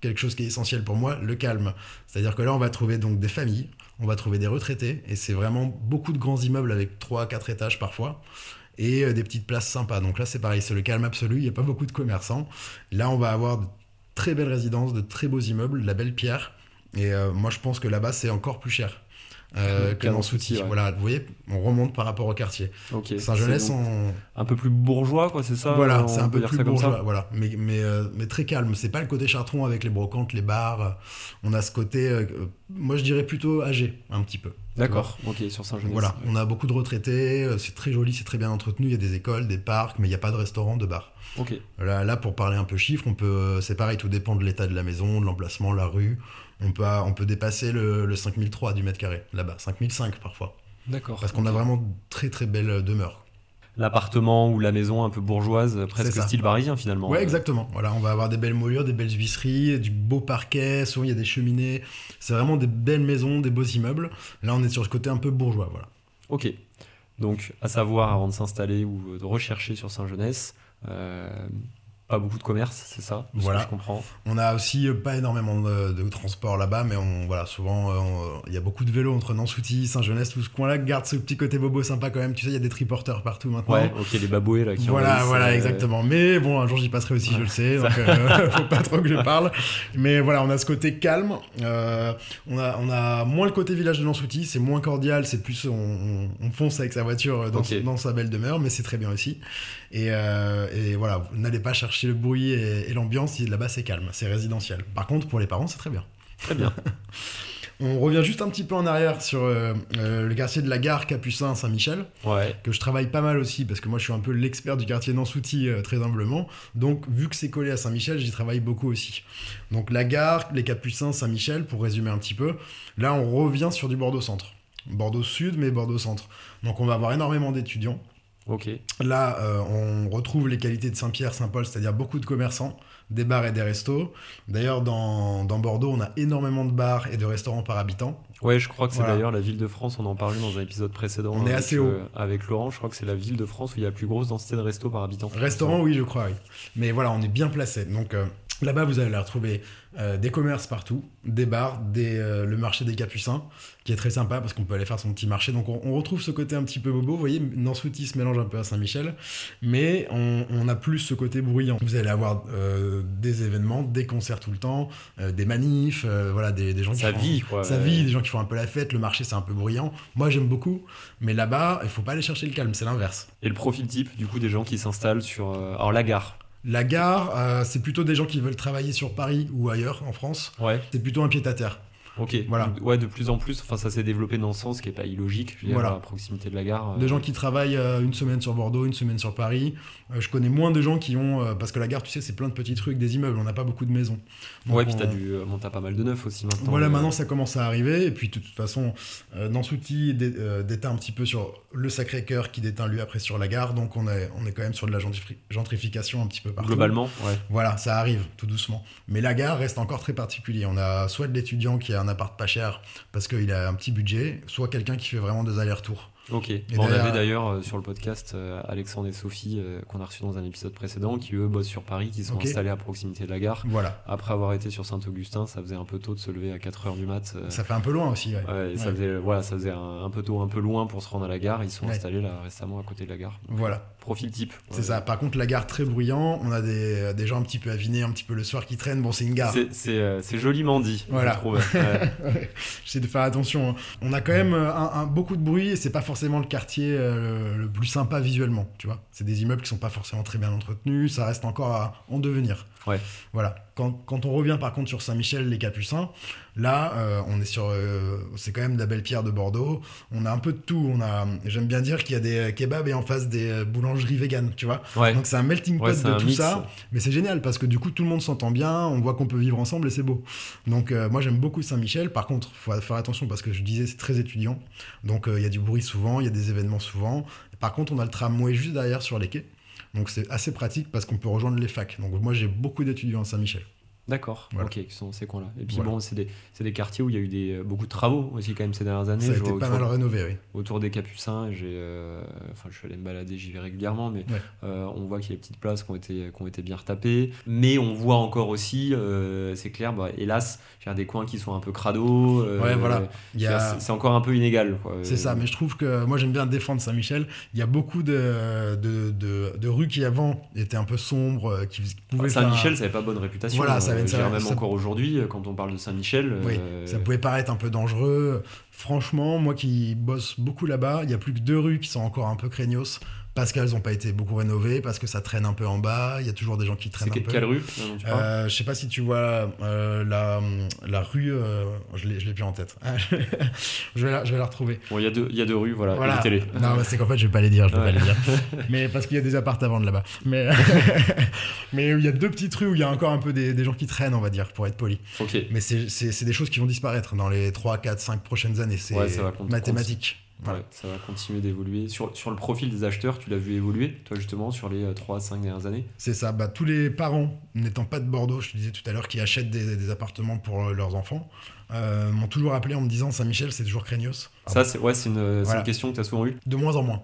quelque chose qui est essentiel pour moi, le calme. C'est-à-dire que là, on va trouver donc des familles, on va trouver des retraités, et c'est vraiment beaucoup de grands immeubles avec 3 4 étages parfois, et euh, des petites places sympas. Donc là, c'est pareil, c'est le calme absolu, il n'y a pas beaucoup de commerçants. Là, on va avoir de très belles résidences, de très beaux immeubles, de la belle pierre, et euh, moi, je pense que là-bas, c'est encore plus cher. Euh, que dans Souti. ouais. Voilà, vous voyez, on remonte par rapport au quartier. Ok. Saint-Genès, on... un peu plus bourgeois, quoi, c'est ça voilà, c'est un peu plus bourgeois, voilà, mais, mais, euh, mais très calme. C'est pas le côté chartron avec les brocantes, les bars. euh, On a ce côté, euh, moi je dirais plutôt âgé, un petit peu. D'accord, ok, sur Saint-Genès. Voilà, on a beaucoup de retraités, c'est très joli, c'est très bien entretenu. Il y a des écoles, des parcs, mais il n'y a pas de restaurant, de bar. Ok, Là, là, pour parler un peu chiffres, on peut, c'est pareil, tout dépend de l'état de la maison, de l'emplacement, la rue. On peut, on peut dépasser le, le 5003 du mètre carré, là-bas, 5005 parfois. d'accord. Parce qu'on a vraiment très très belles demeures. L'appartement ou la maison un peu bourgeoise, presque style parisien finalement. Ouais, Euh, exactement. Voilà, on va avoir des belles moulures, des belles huisseries, du beau parquet, souvent il y a des cheminées. C'est vraiment des belles maisons, des beaux immeubles. Là, on est sur ce côté un peu bourgeois, voilà. Ok. Donc, à savoir, avant de s'installer ou de rechercher sur Saint-Genès, euh, pas beaucoup de commerce, c'est ça Voilà. que je comprends. On a aussi euh, pas énormément de, de transport là-bas, mais on, voilà, souvent euh, il y a beaucoup de vélos entre Nansouty, Saint-Genès, tout ce coin-là garde ce petit côté bobo sympa quand même. Tu sais, il y a des triporteurs partout maintenant. Ouais, ok, les baboués là qui Voilà, envahissent, voilà, euh, exactement. Mais bon, un jour j'y passerai aussi, Ouais, je le sais, donc euh, faut pas trop que je parle. Mais voilà, on a ce côté calme. euh, on, a, on a moins le côté village de Nansouty, c'est moins cordial, c'est plus on, on- on fonce avec sa voiture dans, sa belle demeure, mais c'est très bien aussi. Et, euh, et voilà, n'allez pas chercher le bruit et, et l'ambiance, là-bas c'est calme, c'est résidentiel. Par contre, pour les parents, c'est très bien. Très bien. On revient juste un petit peu en arrière sur euh, euh, le quartier de la gare Capucin Saint-Michel Ouais, que je travaille pas mal aussi, parce que moi je suis un peu l'expert du quartier Nansouty, euh, très humblement. Donc, vu que c'est collé à Saint-Michel, j'y travaille beaucoup aussi. Donc, la gare, les Capucins, Saint-Michel, pour résumer un petit peu, là on revient sur du Bordeaux-Centre. Bordeaux-Sud, mais Bordeaux-Centre. Donc, on va avoir énormément d'étudiants. Ok. Là, euh, on retrouve les qualités de Saint-Pierre, Saint-Paul, c'est-à-dire beaucoup de commerçants, des bars et des restos. D'ailleurs, dans, dans Bordeaux, on a énormément de bars et de restaurants par habitant. Ouais, je crois que c'est Voilà. d'ailleurs la ville de France, on en parlait dans un épisode précédent. On est avec, assez haut. euh, avec Laurent, je crois que c'est la ville de France où il y a la plus grosse densité de restos par habitant. Restaurant, oui, je crois, oui. Mais voilà, on est bien placé. Donc euh, là-bas, vous allez retrouver euh, des commerces partout, des bars, des, euh, le marché des Capucins, qui est très sympa parce qu'on peut aller faire son petit marché. Donc on, on retrouve ce côté un petit peu bobo. Vous voyez, Nansouty se mélange un peu à Saint-Michel, mais on, on a plus ce côté bruyant. Vous allez avoir euh, des événements, des concerts tout le temps, des manifs, voilà, des, des gens qui Ça font- quoi. ça vit, des gens qui font un peu la fête, le marché c'est un peu bruyant. Moi j'aime beaucoup, mais là-bas, il faut pas aller chercher le calme, c'est l'inverse. Et le profil type, du coup, des gens qui s'installent sur. Alors, la gare. La gare, euh, c'est plutôt des gens qui veulent travailler sur Paris ou ailleurs en France. Ouais, C'est plutôt un pied-à-terre. Ok. Voilà. Ouais, de plus en plus, enfin, ça s'est développé dans ce sens qui est pas illogique, je veux dire, Voilà. à proximité de la gare. Des euh, gens qui travaillent euh, une semaine sur Bordeaux, une semaine sur Paris. Euh, je connais moins de gens qui ont. parce que la gare, tu sais, c'est plein de petits trucs, des immeubles, on n'a pas beaucoup de maisons. Donc, Ouais, puis on- t'as du. Bon, t'as pas mal de neufs aussi maintenant. Voilà, mais, maintenant ça commence à arriver. Et puis de toute façon, euh, déteint un petit peu sur le Sacré-Cœur qui déteint lui après sur la gare. Donc on est, on est quand même sur de la gentrifi- gentrification un petit peu partout. Globalement, ouais. Voilà, ça arrive tout doucement. Mais la gare reste encore très particulier. On a soit de l'étudiant qui a un appart pas cher parce qu'il a un petit budget, soit quelqu'un qui fait vraiment des allers-retours. Ok. Bon, on avait d'ailleurs euh, sur le podcast euh, Alexandre et Sophie euh, qu'on a reçu dans un épisode précédent qui eux bossent sur Paris, qui sont installés à proximité de la gare. Voilà, Après avoir été sur Saint-Augustin, ça faisait un peu tôt de se lever à 4h du mat. ça fait un peu loin aussi. ouais. ouais, et ça faisait, voilà, ça faisait un, un peu tôt, un peu loin pour se rendre à la gare. Ils sont Ouais. installés là récemment à côté de la gare. Voilà, Profil type. c'est ça. Par contre, la gare très bruyant, on a des, des gens un petit peu avinés, un petit peu le soir qui traînent. Bon, c'est une gare. C'est- joliment dit, Voilà. je trouve. J'essaie de faire attention. hein. On a quand même un, un- beaucoup de bruit et c'est pas forcément le quartier euh, le plus sympa visuellement, tu vois. C'est des immeubles qui sont pas forcément très bien entretenus, ça reste encore à en devenir. Ouais. Voilà. Quand, quand on revient par contre sur Saint-Michel, les Capucins, là, euh, on est sur, euh, c'est quand même de la belle pierre de Bordeaux. On a un peu de tout. On a, j'aime bien dire qu'il y a des kebabs et en face des euh, boulangeries véganes, tu vois. Ouais. Donc c'est un melting pot Ouais, de tout mix. ça. Mais c'est génial parce que du coup, tout le monde s'entend bien, on voit qu'on peut vivre ensemble et c'est beau. Donc, euh, moi, j'aime beaucoup Saint-Michel. Par contre, il faut faire attention parce que je disais, c'est très étudiant. Donc, il y a du bruit souvent, il y a des événements souvent. Par contre, on a le tramway juste derrière sur les quais. Donc, c'est assez pratique parce qu'on peut rejoindre les facs. Donc, moi, j'ai beaucoup d'étudiants à Saint-Michel. D'accord, Voilà. ok, qui sont ces coins-là. Et puis Voilà. bon, c'est des, des quartiers où il y a eu des, beaucoup de travaux aussi quand même ces dernières années. Ça a été pas autour, mal rénové, oui. autour des Capucins, j'ai, euh, enfin, je suis allé me balader, j'y vais régulièrement, mais Ouais. euh, on voit qu'il y a des petites places qui ont été, qui ont été bien retapées. Mais on voit encore aussi, euh, c'est clair, bah, hélas, a des coins qui sont un peu crado. euh, Ouais, voilà. A- c'est- encore un peu inégal. C'est ça, mais je trouve que moi j'aime bien défendre Saint-Michel. Il y a beaucoup de, de, de- de rues qui avant étaient un peu sombres, euh, qui pouvaient Saint-Michel, ça n'avait pas bonne réputation. Voilà, ça Ça- dirais même ça- encore aujourd'hui, euh, quand on parle de Saint-Michel. Oui, euh, ça pouvait paraître un peu dangereux. Franchement, moi qui bosse beaucoup là-bas, il y a plus que deux rues qui sont encore un peu craignos parce qu'elles n'ont pas été beaucoup rénovées, parce que ça traîne un peu en bas. Il y a toujours des gens qui C'est traînent un peu. quelle rue parles Euh, je sais pas si tu vois euh, la, la rue, euh, je l'ai je l'ai plus en tête. je, vais la, je vais la retrouver. Bon, il y, a deux- il y a deux rues, voilà, Voilà. et télé. Non, c'est qu'en fait, je vais pas les dire, je vais Ouais. pas les dire. Mais parce qu'il y a des apparts à vendre là-bas. Mais mais il y a deux petites rues où il y a encore un peu des, des gens qui traînent, on va dire, pour être poli. Ok. Mais c'est c'est- c'est des choses qui vont disparaître dans les 3, 4, 5 prochaines années. C'est Ouais, mathématique. Voilà. Ouais, ça va continuer d'évoluer. Sur, sur le profil des acheteurs, tu l'as vu évoluer, toi justement, sur les 3-5 dernières années? C'est ça. Bah, tous les parents n'étant pas de Bordeaux, je te disais tout à l'heure, qui achètent des, des appartements pour euh, leurs enfants, euh, m'ont toujours appelé en me disant Saint-Michel, c'est toujours craignos. Ça, c'est ouais, une, Voilà. une question que tu as souvent eue? De moins en moins.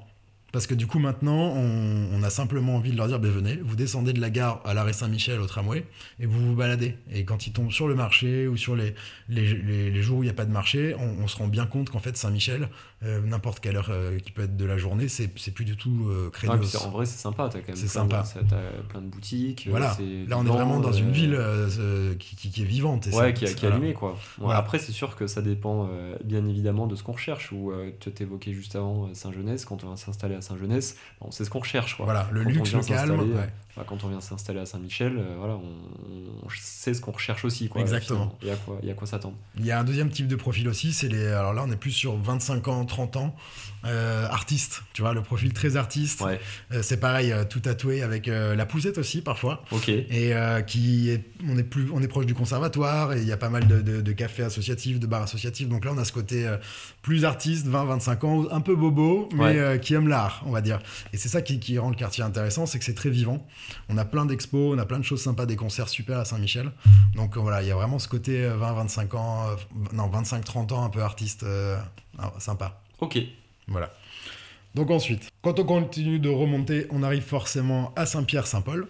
Parce que du coup, maintenant, on, on a simplement envie de leur dire ben, venez, vous descendez de la gare à l'arrêt Saint-Michel au tramway et vous vous baladez. Et quand ils tombent sur le marché ou sur les, les, les- les jours où il n'y a pas de marché, on, on se rend bien compte qu'en fait, Saint-Michel, euh, n'importe quelle heure euh, qui peut être de la journée, c'est plus du tout euh, Ah, c'est- en vrai, c'est sympa, t'as quand même C'est plein, sympa. De, t'as plein de boutiques. Voilà. Là, on est vraiment dans une ville qui, qui- qui est vivante. et Ouais, qui, est voilà. allumée, quoi. Bon, Voilà. Après, c'est sûr que ça dépend bien évidemment de ce qu'on recherche. Ou tu t'évoquais juste avant Saint-Genès, quand on va s'installer à Saint-Genès, bon, c'est ce qu'on recherche, quoi. Voilà, le Quand on luxe, le calme. ouais. Bah, quand on vient s'installer à Saint-Michel, voilà, on, on sait ce qu'on recherche aussi. Quoi, Exactement. finalement, Et à quoi, et à quoi s'attendre. Il y a un deuxième type de profil aussi, c'est les. Alors là, on est plus sur 25 ans, 30 ans, euh, artistes. Tu vois, le profil très artiste. Ouais, Euh, c'est pareil, euh, tout tatoué avec la poussette aussi parfois. ok. Et qui est, on est plus, on est proche du conservatoire et il y a pas mal de, de- de cafés associatifs, de bars associatifs. Donc là, on a ce côté plus artiste, 20-25 ans, un peu bobo, mais Ouais. qui aime l'art, on va dire. Et c'est ça qui, qui rend le quartier intéressant, c'est que c'est très vivant. On a plein d'expos, on a plein de choses sympas, des concerts super à Saint-Michel. Donc voilà, il y a vraiment ce côté euh, 20-25 ans, non 25-30 ans, un peu artiste, ah, sympa. Ok. Voilà. Donc ensuite, quand on continue de remonter, on arrive forcément à Saint-Pierre-Saint-Paul.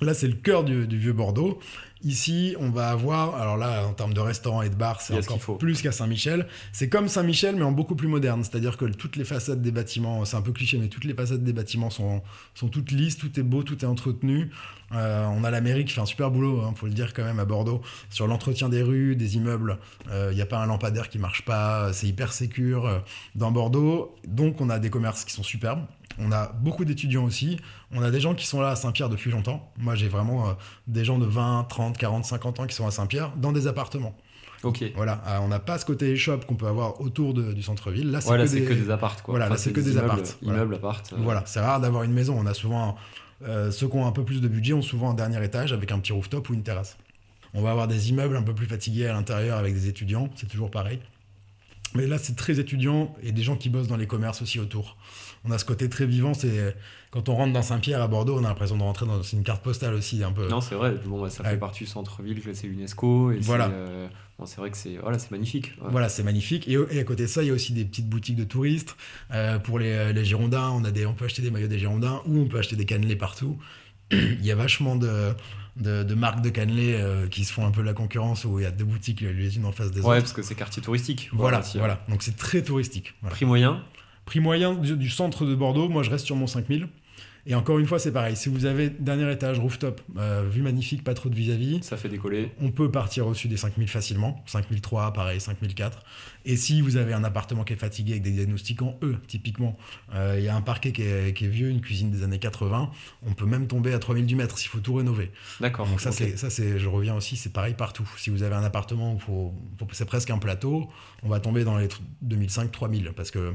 Là, c'est le cœur du, du vieux Bordeaux. Ici, on va avoir, alors là, en termes de restaurants et de bars, c'est ce encore plus qu'à Saint-Michel. C'est comme Saint-Michel, mais en beaucoup plus moderne. C'est-à-dire que toutes les façades des bâtiments, c'est un peu cliché, mais toutes les façades des bâtiments sont, sont toutes lisses, tout est beau, tout est entretenu. Euh, on a la mairie qui fait un super boulot, il faut le dire quand même, à Bordeaux, sur l'entretien des rues, des immeubles. Il n'y a pas un lampadaire qui marche pas, c'est hyper sécure euh, dans Bordeaux. Donc, on a des commerces qui sont superbes. On a beaucoup d'étudiants aussi. On a des gens qui sont là à Saint-Pierre depuis longtemps. Moi, j'ai vraiment euh, des gens de 20, 30, 40, 50 ans qui sont à Saint-Pierre dans des appartements. Ok. Voilà, Euh, on n'a pas ce côté shop qu'on peut avoir autour de- du centre-ville. Là, c'est Ouais, que, des... que des appartes, quoi. Voilà, là, c'est que des appartes, voilà. Immeubles, appartes. euh, Voilà, c'est rare d'avoir une maison. On a souvent euh, ceux qui ont un peu plus de budget ont souvent un dernier étage avec un petit rooftop ou une terrasse. On va avoir des immeubles un peu plus fatigués à l'intérieur avec des étudiants, c'est toujours pareil. Mais là, c'est très étudiant et des gens qui bossent dans les commerces aussi autour. On a ce côté très vivant. C'est quand on rentre dans Saint-Pierre à Bordeaux, on a l'impression de rentrer dans une carte postale aussi un peu. Non, c'est vrai. Bon, bah, ça Ouais. fait partie du centre-ville classé UNESCO. Et Voilà. c'est, euh, bon, c'est vrai que c'est voilà, c'est magnifique. ouais. Voilà, c'est magnifique. Et, et à côté de ça, il y a aussi des petites boutiques de touristes. Euh, pour les, les Girondins, on, a des, on peut acheter des maillots des Girondins ou on peut acheter des cannelés partout. il y a vachement de, de, de marques de cannelés euh, qui se font un peu la concurrence où il y a deux boutiques les unes en face des Ouais, autres. parce que c'est quartier touristique. Voilà, aussi, voilà. Donc c'est très touristique. Voilà. Prix moyen? Prix moyen du, du centre de Bordeaux, moi je reste sur mon 5000. Et encore une fois, c'est pareil. Si vous avez dernier étage, rooftop, euh, vue magnifique, pas trop de vis-à-vis, Ça fait décoller. on peut partir au-dessus des 5000 facilement. 5003, pareil, 5004. Et si vous avez un appartement qui est fatigué avec des diagnostiquants E, typiquement, euh, il y a un parquet qui est, qui est vieux, une cuisine des années 80, on peut même tomber à 3000 du mètre s'il faut tout rénover. D'accord. Donc ça, c'est, je reviens aussi, c'est pareil partout. Si vous avez un appartement où c'est presque un plateau, on va tomber dans les 2005-3000 parce que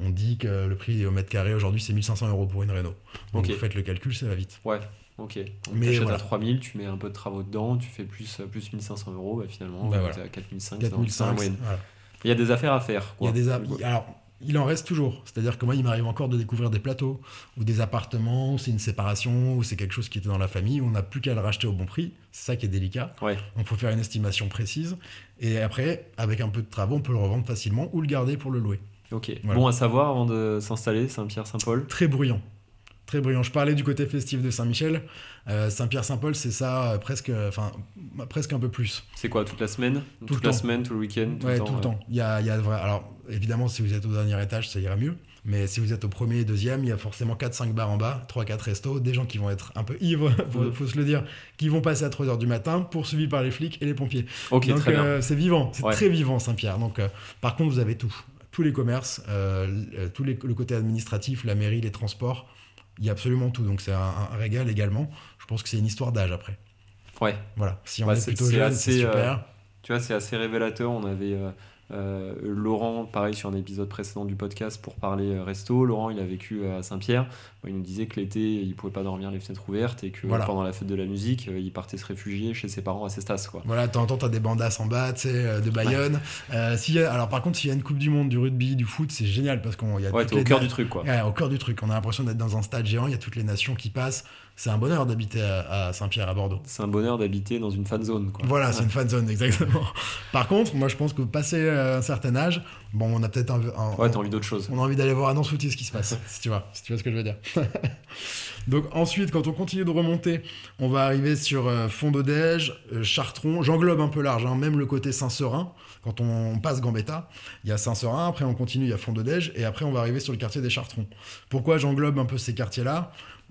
on dit que le prix au mètre carré aujourd'hui c'est 1500 euros pour une réno. Donc vous faites le calcul, ça va vite. Ouais. Ok. Donc, Mais voilà. à 3000, tu mets un peu de travaux dedans, tu fais plus, euh, plus 1500 euros, bah, finalement, Bah, voilà. à 4500. c'est dans- c'est dans la 4500. moyenne. voilà. Il y a des affaires à faire. Il y a des alors il en reste toujours. C'est-à-dire que moi, il m'arrive encore de découvrir des plateaux ou des appartements, où c'est une séparation, ou c'est quelque chose qui était dans la famille, où on n'a plus qu'à le racheter au bon prix. C'est ça qui est délicat. Ouais. Il faut faire une estimation précise. Et après, avec un peu de travaux, on peut le revendre facilement ou le garder pour le louer. Ok. Voilà. Bon à savoir avant de s'installer, Saint-Pierre-Saint-Paul. Très bruyant. Très bruyant. Je parlais du côté festif de Saint-Michel. Euh, Saint-Pierre-Saint-Paul, c'est ça euh, presque, enfin, presque un peu plus. C'est quoi, toute la semaine? Tout Toute le la temps. semaine, tout le week-end ouais, tout le temps. Il y a, il y a, alors, évidemment, si vous êtes au dernier étage, ça ira mieux. Mais si vous êtes au premier et deuxième, il y a forcément 4-5 bars en bas, 3-4 restos, des gens qui vont être un peu ivres, faut, Mhm. faut se le dire, qui vont passer à 3h du matin, poursuivis par les flics et les pompiers. Ok, Donc très bien. euh, c'est vivant, c'est Ouais. très vivant Saint-Pierre. Donc euh, par contre, vous avez tout. Tous les commerces, euh, euh, les, le côté administratif, la mairie, les transports, il y a absolument tout. Donc c'est un, un régal également. Je pense que c'est une histoire d'âge après. Ouais. Voilà, si on Bah, est c'est- plutôt jeune, c'est super. Tu vois, c'est assez révélateur. On avait euh, euh, Laurent, pareil, sur un épisode précédent du podcast pour parler euh, resto. Laurent, il a vécu euh, à Saint-Pierre. Il nous disait que l'été, il pouvait pas dormir les fenêtres ouvertes et que Voilà. pendant la fête de la musique, euh, il partait se réfugier chez ses parents à Cestas. Quoi. Voilà, de temps en temps, t'as des bandasses en bas, tu sais, de Bayonne. A- alors par contre, s'il y a une Coupe du Monde du rugby, du foot, c'est génial parce qu'il y a Ouais, au cœur na- du truc, quoi. Ouais, au cœur du truc. On a l'impression d'être dans un stade géant, il y a toutes les nations qui passent. C'est un bonheur d'habiter à, à Saint-Pierre, à Bordeaux. C'est un bonheur d'habiter dans une fan zone. Quoi. Voilà, c'est une fan zone, exactement. Par contre, moi je pense que passé euh, un certain âge, bon, on a peut-être un, un- Ouais, t'as envie d'autre chose. on a envie d'aller voir à Nansouty ce qui se passe, si tu vois, si tu vois ce que je veux dire. Donc ensuite, quand on continue de remonter, on va arriver sur euh, Fond d'Odège, euh, Chartron, j'englobe un peu large, hein, même le côté Saint-Seurin. Quand on passe Gambetta, il y a Saint-Seurin, après on continue, il y a Fond d'Odège, et après on va arriver sur le quartier des Chartrons. Pourquoi j'englobe un peu ces quartiers-là?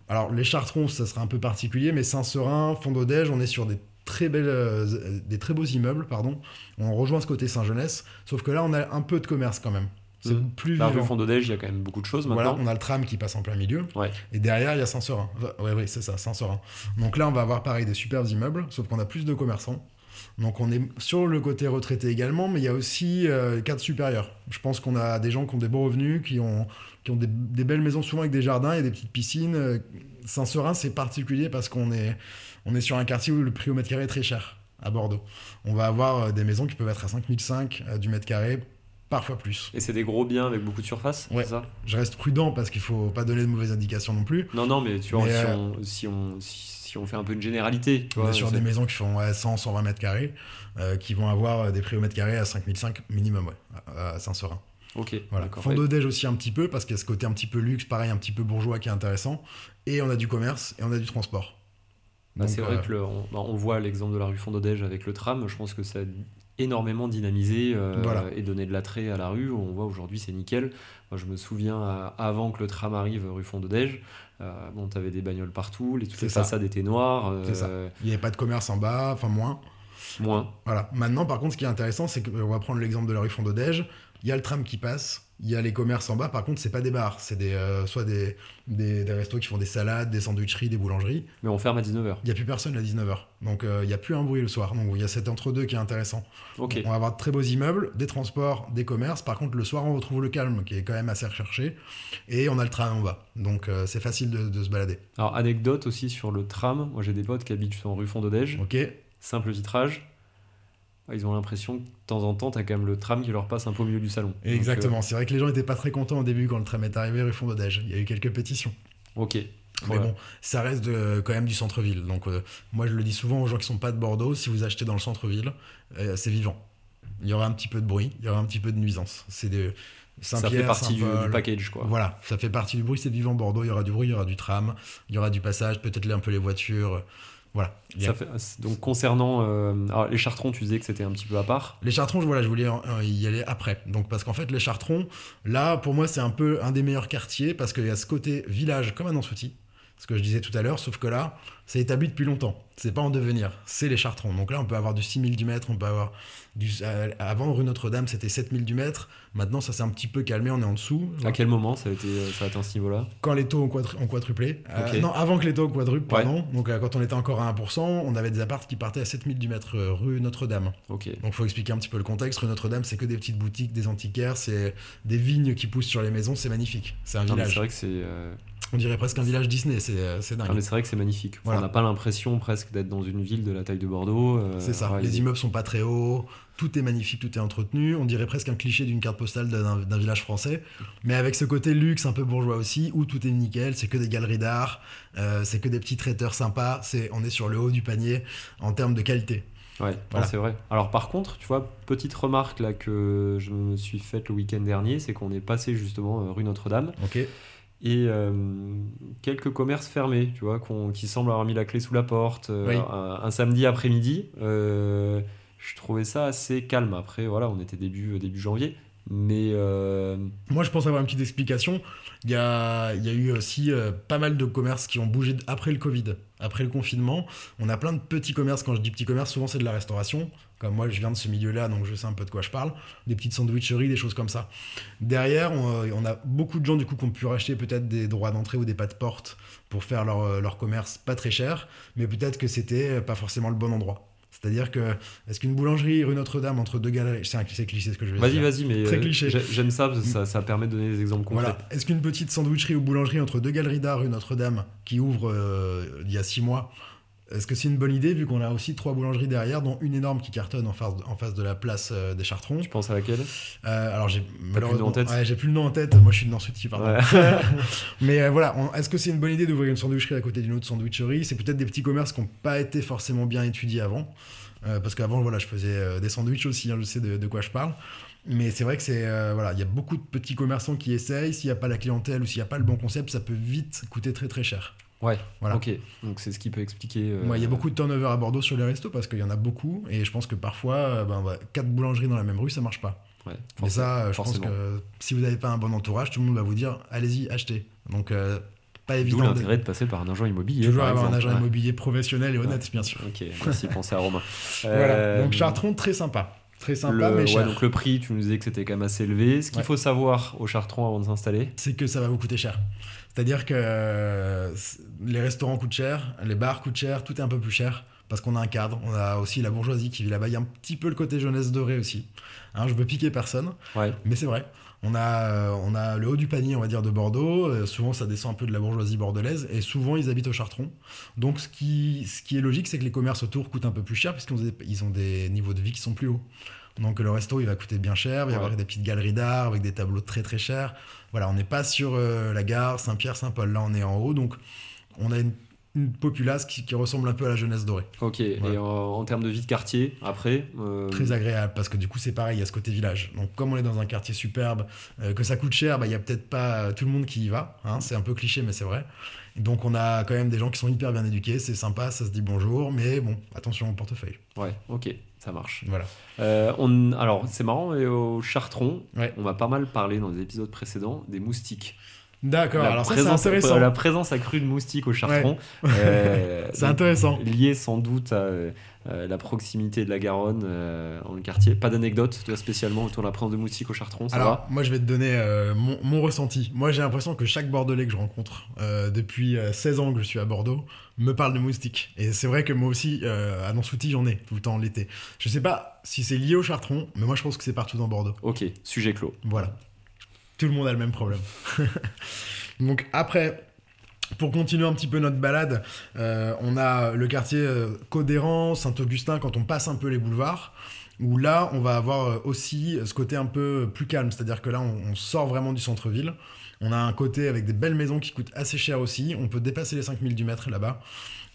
Alors les Chartrons, ça sera un peu particulier, mais Saint-Seurin, Fond d'Odège, on est sur des très belles, euh, des très beaux immeubles, pardon. On rejoint ce côté Saint-Jeunesse, sauf que là on a un peu de commerce quand même. C'est Mhm. plus La rue vivant. Fondodège, il y a quand même beaucoup de choses Voilà, maintenant. on a le tram qui passe en plein milieu. Ouais. Et derrière, il y a Saint-Seurin. Ouais, ouais, c'est ça, Saint-Seurin. Donc là, on va avoir pareil des superbes immeubles, sauf qu'on a plus de commerçants. Donc on est sur le côté retraité également, mais il y a aussi euh, cadres supérieurs. Je pense qu'on a des gens qui ont des beaux revenus, qui ont, qui ont des, des belles maisons souvent avec des jardins et des petites piscines. Euh, Saint-Seurin, c'est particulier parce qu'on est, on est sur un quartier où le prix au mètre carré est très cher, à Bordeaux. On va avoir euh, des maisons qui peuvent être à 5005 euh, du mètre carré, parfois plus. Et c'est des gros biens avec beaucoup de surface, Ouais. c'est ça? Je reste prudent parce qu'il faut pas donner de mauvaises indications non plus. Non, non, mais tu vois, Mais, si, euh, on, si, on, si, si on fait un peu une généralité, tu On vois, est sur des maisons qui font ouais, 100, 120 mètres carrés, euh, qui vont avoir des prix au mètre carré à 5005 minimum, ouais, à à Saint-Seurin. Ok, Voilà. d'accord. Fond d'Odège aussi un petit peu, parce qu'il y a ce côté un petit peu luxe, pareil, un petit peu bourgeois qui est intéressant. Et on a du commerce et on a du transport. Bah, c'est vrai euh, que le- on, bah, on voit l'exemple de la rue Fondodège avec le tram. Je pense que ça a énormément dynamisé euh, Voilà. et donné de l'attrait à la rue. On voit aujourd'hui, c'est nickel. Moi, je me souviens, à- avant que le tram arrive rue Fondodège, euh, bon, t'avais des bagnoles partout, les, toutes les ça. façades étaient noires. Ça. euh, Il n'y avait pas de commerce en bas, enfin moins. Moins. Voilà. Maintenant, par contre, ce qui est intéressant, c'est qu'on va prendre l'exemple de la rue Fondodège. Il y a le tram qui passe, il y a les commerces en bas. Par contre, c'est pas des bars, c'est des, euh, soit des, des, des restos qui font des salades, des sandwicheries, des boulangeries. Mais on ferme à 19h. Il n'y a plus personne à 19h. Donc, euh, il n'y a plus un bruit le soir. Donc, il y a cet entre-deux qui est intéressant. Ok. On va avoir de très beaux immeubles, des transports, des commerces. Par contre, le soir, on retrouve le calme, qui est quand même assez recherché. Et on a le tram en bas. Donc, euh, c'est facile de, de se balader. Alors, anecdote aussi sur le tram. Moi, j'ai des potes qui habitent justement rue Fondodège. Ok Simple titrage. Ils ont l'impression que de temps en temps, t'as quand même le tram qui leur passe un peu au milieu du salon. Donc, euh, Exactement. C'est vrai que les gens n'étaient pas très contents au début quand le tram est arrivé rue Fondodège. Il y a eu quelques pétitions. ok. Mais bon, ça reste de- quand même du centre-ville. Donc, euh, moi, je le dis souvent aux gens qui sont pas de Bordeaux si vous achetez dans le centre-ville, euh, c'est vivant. Il y aura un petit peu de bruit, il y aura un petit peu de nuisance. C'est de Ça fait partie du package, quoi. Voilà, ça fait partie du bruit, c'est vivant Bordeaux. Il y aura du bruit, il y aura du tram, il y aura du passage, peut-être un peu les voitures. Voilà. Ça fait- donc concernant euh, alors, les chartrons, tu disais que c'était un petit peu à part. Les chartrons, voilà, je voulais euh, y aller après. Donc, parce qu'en fait, les chartrons, là, pour moi, c'est un peu un des meilleurs quartiers parce qu'il y a ce côté village comme à Nansouty, ce que je disais tout à l'heure, sauf que là, c'est établi depuis longtemps. C'est pas en devenir, c'est les chartrons. Donc là, on peut avoir du 6000 du mètre, on peut avoir du. euh, avant, rue Notre-Dame, c'était 7000 du mètre. Maintenant, ça s'est un petit peu calmé, on est en dessous. À quel moment ça a, été, euh, ça a atteint ce niveau-là? Quand les taux ont, quadru- ont quadruplé. Euh, non, avant que les taux quadruplent, Ouais. pardon. Donc, euh, quand on était encore à 1%, on avait des apparts qui partaient à 7000 du mètre rue Notre-Dame. Ok. Donc, faut expliquer un petit peu le contexte. Rue Notre-Dame, c'est que des petites boutiques, des antiquaires, c'est des vignes qui poussent sur les maisons, c'est magnifique. C'est un Non, mais c'est village. vrai que c'est. On dirait presque un village Disney, c'est dingue. c'est vrai que c'est magnifique. Voilà. On n'a pas l'impression presque d'être dans une ville de la taille de Bordeaux. euh, C'est ça. ouais, les il- immeubles sont pas très hauts, tout est magnifique, tout est entretenu. On dirait presque un cliché d'une carte postale d'un village français, mais avec ce côté luxe un peu bourgeois aussi, où tout est nickel. C'est que des galeries d'art, euh, c'est que des petits traiteurs sympas. C'est, on est sur le haut du panier en termes de qualité. Ouais, Voilà. c'est vrai. Alors par contre, tu vois, petite remarque là que je me suis faite le week-end dernier, c'est qu'on est passé justement euh, rue Notre-Dame Ok. Et euh, quelques commerces fermés, tu vois, qui semblent avoir mis la clé sous la porte euh, Oui. un, un samedi après-midi. euh, je trouvais ça assez calme. Après, voilà, on était début, début janvier. Mais Moi, je pense avoir une petite explication. Il y a, il y a eu aussi pas mal de commerces qui ont bougé après le Covid, après le confinement. On a plein de petits commerces. Quand je dis petits commerces, souvent c'est de la restauration. Comme moi, je viens de ce milieu-là, donc je sais un peu de quoi je parle. Des petites sandwicheries, des choses comme ça. Derrière, on, euh, on a beaucoup de gens du coup qui ont pu racheter peut-être des droits d'entrée ou des pas de porte pour faire leur, euh, leur commerce pas très cher, mais peut-être que c'était euh, pas forcément le bon endroit. C'est-à-dire que, est-ce qu'une boulangerie rue Notre-Dame entre deux galeries, c'est un cliché ce que je vais vas-y, dire. vas-y, mais Très cliché. j'ai- j'aime ça, parce que ça, ça permet de donner des exemples concrets. Voilà. Est-ce qu'une petite sandwicherie ou boulangerie entre deux galeries d'art rue Notre-Dame qui ouvre euh, il y a six mois, est-ce que c'est une bonne idée vu qu'on a aussi trois boulangeries derrière, dont une énorme qui cartonne en face, en face de la place euh, des Chartrons? Tu penses à laquelle? Euh, Alors j'ai malheureusement ouais, plus le nom en tête. Moi je suis ce type. Pardon. Ouais. Mais euh, voilà, est-ce que c'est une bonne idée d'ouvrir une sandwicherie à côté d'une autre sandwicherie? C'est peut-être des petits commerces qui n'ont pas été forcément bien étudiés avant. Parce qu'avant, voilà, je faisais des sandwichs aussi, hein, je sais de, de quoi je parle. Mais c'est vrai que c'est voilà, il y a beaucoup de petits commerçants qui essayent. S'il n'y a pas la clientèle ou s'il n'y a pas le bon concept, ça peut vite coûter très très cher. Ouais, Voilà. ok. Donc c'est ce qui peut expliquer. euh, il y a beaucoup de turnover à Bordeaux sur les restos parce qu'il y en a beaucoup. Et je pense que parfois, euh, ben, ouais, quatre boulangeries dans la même rue, ça marche pas. ouais, Mais ça, euh, je pense que si vous n'avez pas un bon entourage, tout le monde va vous dire allez-y, achetez. Donc, euh, pas évident. de- l'intérêt de passer par un agent immobilier. Toujours avoir un agent Ouais. immobilier professionnel et honnête, bien sûr. Ok, merci, pensez à Romain. Voilà. Donc Chartron, très sympa. Très sympa, le, mais ouais, cher. donc le prix, tu nous disais que c'était quand même assez élevé. Ce qu'il Ouais. faut savoir au Chartron avant de s'installer. C'est que ça va vous coûter cher. C'est-à-dire que euh, les restaurants coûtent cher, les bars coûtent cher, tout est un peu plus cher. Parce qu'on a un cadre, on a aussi la bourgeoisie qui vit là-bas. Il y a un petit peu le côté jeunesse dorée aussi. Hein, je veux piquer personne, Ouais, mais c'est vrai. On a, euh, on a le haut du panier, on va dire, de Bordeaux. Euh, souvent, ça descend un peu de la bourgeoisie bordelaise. Et souvent, ils habitent au Chartron. Donc, ce qui, ce qui est logique, c'est que les commerces autour coûtent un peu plus cher, puisqu'ils ont des, ils ont des niveaux de vie qui sont plus hauts. Donc, le resto, il va coûter bien cher. Il va y Ouais. avoir des petites galeries d'art avec des tableaux très, très chers. Voilà, on n'est pas sur euh, la gare Saint-Pierre-Saint-Paul. Là, on est en haut. Donc, on a une, une populace qui, qui ressemble un peu à la jeunesse dorée. ok. Et en, en termes de vie de quartier, après euh, Très agréable parce que du coup c'est pareil, il y a ce côté village. Donc comme on est dans un quartier superbe, euh, que ça coûte cher, bah, il y a peut-être pas tout le monde qui y va. hein. c'est un peu cliché mais c'est vrai. Donc on a quand même des gens qui sont hyper bien éduqués, c'est sympa, ça se dit bonjour, mais bon, attention au portefeuille. Ouais, ok, ça marche. Voilà. Euh, on, alors, c'est marrant, mais au Chartron, Ouais. on va pas mal parler dans les épisodes précédents des moustiques. D'accord, alors ça c'est intéressant. la présence accrue de moustiques au Chartron. euh, C'est intéressant. Lié sans doute à euh, la proximité de la Garonne euh, dans le quartier. Pas d'anecdote, toi spécialement, autour de la présence de moustiques au Chartron, ça Alors, moi, je vais te donner euh, mon, mon ressenti. Moi, j'ai l'impression que chaque Bordelais que je rencontre, euh, depuis euh, 16 ans que je suis à Bordeaux, me parle de moustiques. Et c'est vrai que moi aussi, à Nansouty, j'en ai tout le temps l'été. Je sais pas si c'est lié au Chartron, mais moi, je pense que c'est partout dans Bordeaux. Ok, sujet clos. Voilà. Tout le monde a le même problème. Donc, après. Pour continuer un petit peu notre balade, euh, on a le quartier euh, Codéran, Saint-Augustin, quand on passe un peu les boulevards, où là, on va avoir euh, aussi ce côté un peu plus calme, c'est-à-dire que là, on, on sort vraiment du centre-ville. On a un côté avec des belles maisons qui coûtent assez cher aussi, on peut dépasser les 5000 du mètre là-bas.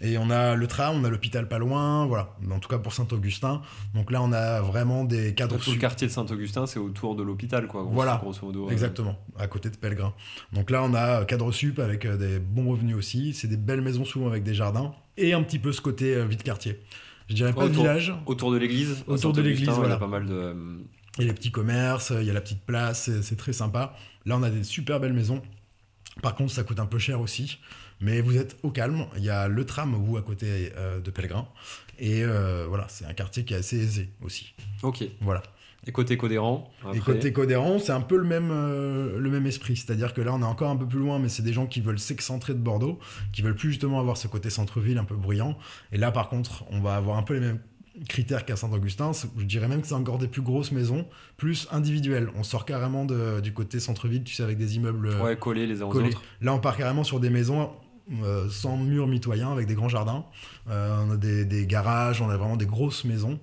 Et on a le tram, on a l'hôpital pas loin, voilà, en tout cas pour Saint-Augustin. Donc là, on a vraiment des cadres Tout le quartier de Saint-Augustin, c'est autour de l'hôpital, quoi. grosso- Voilà. Grosso modo. euh. Exactement, à côté de Pellegrin. Donc là, on a euh, cadre sup avec euh, des bons revenus aussi. C'est des belles maisons souvent avec des jardins et un petit peu ce côté euh, vide quartier. Je dirais pas Autour- village. Autour de l'église. Autour de l'église, Il y voilà. a pas mal de. Il y a les petits commerces, il y a la petite place, c'est très sympa. Là, on a des super belles maisons. Par contre, ça coûte un peu cher aussi. Mais vous êtes au calme. Il y a le tram, vous, à côté euh, de Pellegrin. Et euh, voilà, c'est un quartier qui est assez aisé aussi. Ok. Voilà. Et côté Codéran. Et côté Codéran, c'est un peu le même, euh, le même esprit. C'est-à-dire que là, on est encore un peu plus loin, mais c'est des gens qui veulent s'excentrer de Bordeaux, qui veulent plus justement avoir ce côté centre-ville un peu bruyant. Et là, par contre, on va avoir un peu les mêmes critères qu'à Saint-Augustin. Je dirais même que c'est encore des plus grosses maisons, plus individuelles. On sort carrément de- du côté centre-ville, tu sais, avec des immeubles euh, Ouais, collés les uns aux autres. Là, on part carrément sur des maisons euh, sans murs mitoyens, avec des grands jardins. Euh, on a des, des garages, on a vraiment des grosses maisons.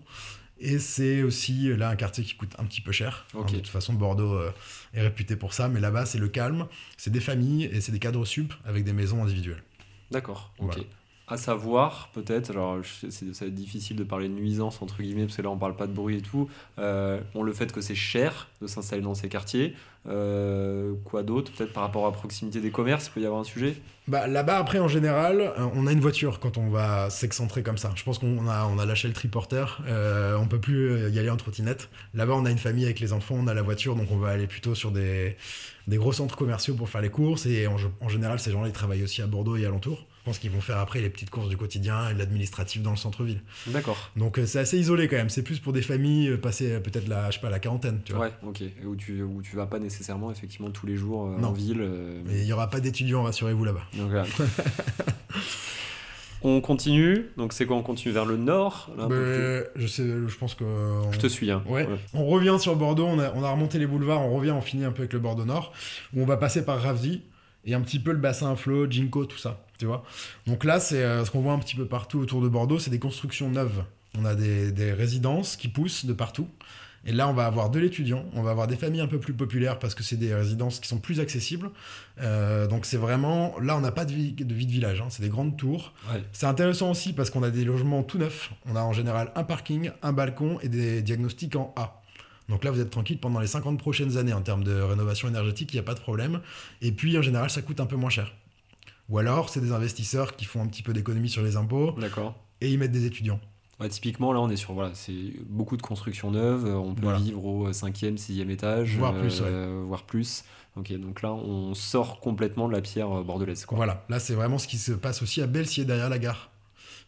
Et c'est aussi là un quartier qui coûte un petit peu cher. De toute façon, Bordeaux euh, est réputé pour ça, mais là-bas, c'est le calme, c'est des familles et c'est des cadres sup avec des maisons individuelles. D'accord, ok. Voilà. À savoir, peut-être, alors c'est- ça va être difficile de parler de nuisance, entre guillemets, parce que là on parle pas de bruit et tout. Euh, bon, le fait que c'est cher de s'installer dans ces quartiers. Euh, quoi d'autre Peut-être par rapport à proximité des commerces, il peut y avoir un sujet? Bah, là-bas, après, en général, euh, on a une voiture quand on va s'excentrer comme ça. Je pense qu'on a, on a lâché le triporteur. Euh, on peut plus y aller en trottinette. Là-bas, on a une famille avec les enfants, on a la voiture, donc on va aller plutôt sur des, des gros centres commerciaux pour faire les courses. Et en, en général, ces gens-là, ils travaillent aussi à Bordeaux et alentour. Je pense qu'ils vont faire après les petites courses du quotidien et de l'administratif dans le centre-ville. D'accord. Donc euh, c'est assez isolé quand même. C'est plus pour des familles euh, passées euh, peut-être la, je sais pas, la quarantaine, tu vois. Ouais, ok. Et Où tu, où tu vas pas nécessairement, effectivement, tous les jours euh, en ville. Mais il y aura pas d'étudiants, rassurez-vous là-bas. donc voilà. on continue. Donc c'est quoi On continue vers le nord là, Mais je sais, je pense que. on- Je te suis. Hein. Ouais. On revient sur Bordeaux, on a, on a remonté les boulevards, on revient, on finit un peu avec le Bordeaux Nord, où on va passer par Ravzi et un petit peu le bassin à flot, Jinko, tout ça, tu vois. Donc là, c'est euh, ce qu'on voit un petit peu partout autour de Bordeaux, c'est des constructions neuves. On a des, des résidences qui poussent de partout. Et là, on va avoir de l'étudiant, on va avoir des familles un peu plus populaires parce que c'est des résidences qui sont plus accessibles. Euh, donc c'est vraiment, là, on n'a pas de vie, de vie de village, hein, c'est des grandes tours. Ouais. C'est intéressant aussi parce qu'on a des logements tout neufs. On a en général un parking, un balcon et des diagnostics en A. Donc là, vous êtes tranquille pendant les 50 prochaines années en termes de rénovation énergétique, il n'y a pas de problème. Et puis, en général, ça coûte un peu moins cher. Ou alors, c'est des investisseurs qui font un petit peu d'économie sur les impôts D'accord. et ils mettent des étudiants. Ouais, typiquement, là, on est sur voilà, c'est beaucoup de constructions neuves. euh, On peut Voilà. vivre au cinquième, sixième étage, Voire plus, euh, voire plus. Ok, donc là, on sort complètement de la pierre euh, bordelaise. Quoi. Voilà, là, c'est vraiment ce qui se passe aussi à Belsier, derrière la gare.